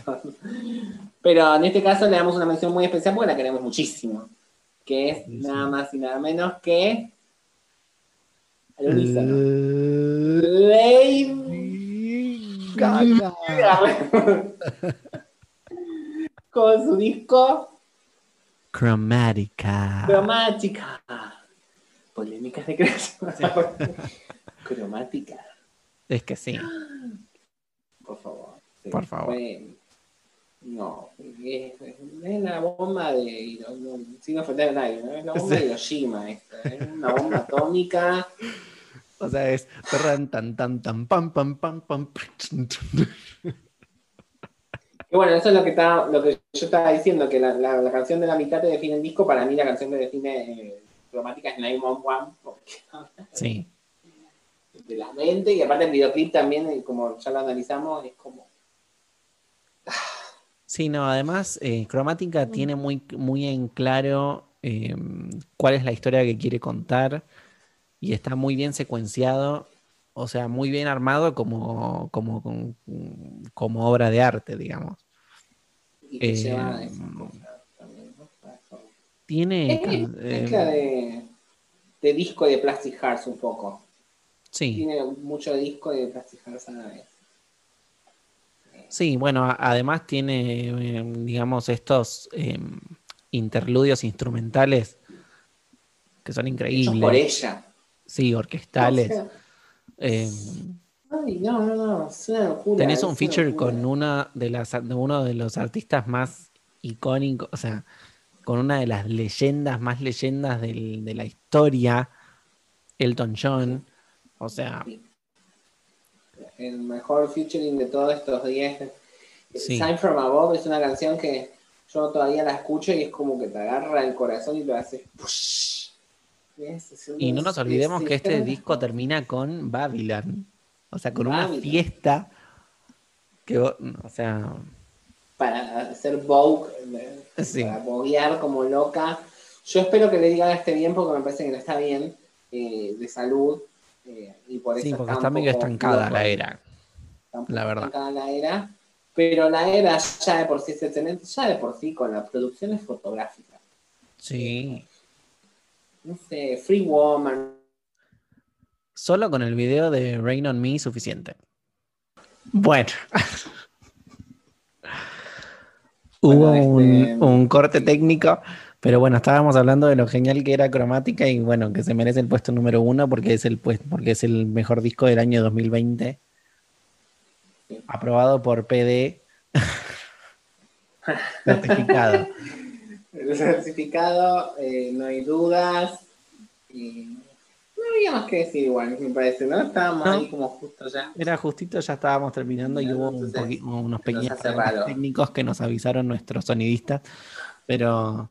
Pero en este caso le damos una mención muy especial porque la queremos muchísimo. Que es Sí, nada más y nada menos que. Lady Gaga. Con su disco Chromatica. Cromática. Polémicas de creación. Cromática, Es que sí. por favor. Sí, Por favor. no, es, es la bomba de. no, sin ofender a nadie, ¿no? es la bomba de Hiroshima. Esta, es una bomba atómica. O sea, es tan tan tan tan pam pam pam pam. Y bueno, eso es lo que, estaba, lo que yo estaba diciendo, que la, la- la canción de la mitad te define el disco. Para mí, la canción que define eh, Cromática es 911, porque Sí. de la mente. Y aparte, el videoclip también, eh, como ya lo analizamos, es como. Sí, no, además, eh, Cromática tiene muy, muy en claro eh, cuál es la historia que quiere contar y está muy bien secuenciado, o sea, muy bien armado como, como, como, como obra de arte, digamos. Y que Eh, lleva también. Tiene... Es eh, mezcla de, de disco de Plastic Hearts un poco. sí, Tiene mucho disco de Plastic Hearts a la vez. sí, bueno, además tiene, eh, digamos, estos eh, interludios instrumentales que son Hechos increíbles. por ella. Sí, orquestales. Eh, ay, no, no, no, es una locura. Tenés un feature locura. con una de las de uno de los artistas más icónicos, o sea, con una de las leyendas más leyendas del- de la historia, Elton John. O sea, El mejor featuring de todos estos días. Sí. Sign from Above es una canción que yo todavía la escucho y es como que te agarra el corazón y te hace. Y no nos olvidemos que este es- disco termina con Babylon. O sea, con una fiesta que, o sea, para hacer Vogue, eh, Sí. para boguear como loca. Yo espero que le diga esté bien porque me parece que no está bien eh, de salud. eh, y por eso sí, porque está medio estancada loco. la era. La verdad. estancada la era. Pero la era ya de por sí excelente, ya de por sí con las producciones fotográficas. Sí. No sé, Free Woman. Solo con el video de Rain on Me suficiente. Bueno. Hubo Bueno, este- un corte técnico, pero bueno, estábamos hablando de lo genial que era cromática y bueno, que se merece el puesto número uno porque es el porque es el mejor disco del año 2020. Sí. Aprobado por PD. Certificado. El certificado, eh, no hay dudas. Y no había más que decir igual, me parece, ¿no? Estábamos No. ahí como justo ya. Era justito, ya estábamos terminando y hubo un Entonces, poqui- unos pequeños técnicos que nos avisaron nuestros sonidistas, pero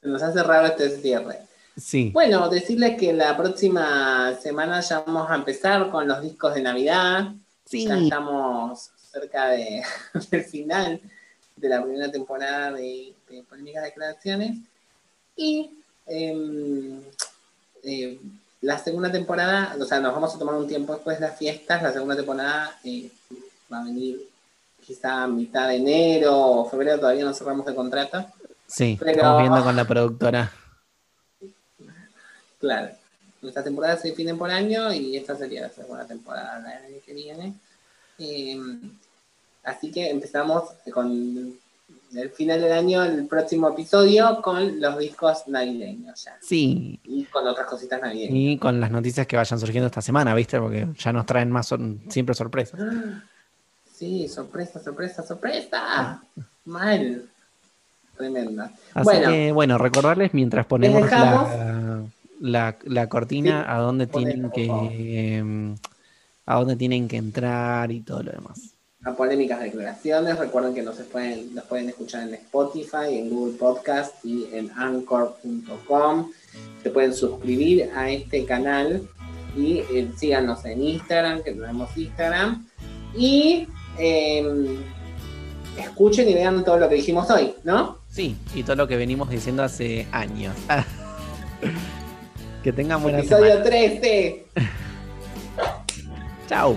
Se nos hace raro este cierre. sí, Bueno, decirles que la próxima semana ya vamos a empezar con los discos de Navidad. sí, Ya estamos cerca de- del final de la primera temporada de, de Polémicas Declaraciones. Y em, eh, la segunda temporada, o sea, nos vamos a tomar un tiempo después de las fiestas. La segunda temporada eh, va a venir quizá a mitad de enero o febrero, todavía no cerramos el contrato. sí, pero- estamos viendo con la productora. Claro. Nuestras temporadas se definen por año y esta sería la segunda temporada del año que viene. Eh, así que empezamos con el final del año, el próximo episodio, con los discos navideños ya. Sí, Y con otras cositas navideñas. y con las noticias que vayan surgiendo esta semana, ¿viste? Porque ya nos traen más, son siempre sorpresas. Sí, sorpresa, sorpresa, sorpresa. Mal. Tremenda. Así bueno, que, bueno, recordarles mientras ponemos la, la, la cortina Sí, a dónde tienen que em, a dónde tienen que entrar y todo lo demás. A polémicas declaraciones. Recuerden que nos pueden, nos pueden escuchar en Spotify, en Google Podcast y en anchor.com. Se pueden suscribir a este canal y eh, síganos en Instagram, que tenemos Instagram. Y eh, escuchen y vean todo lo que dijimos hoy, ¿no? Sí, y todo lo que venimos diciendo hace años. que tengan buena Episodio semana. 13. Chao.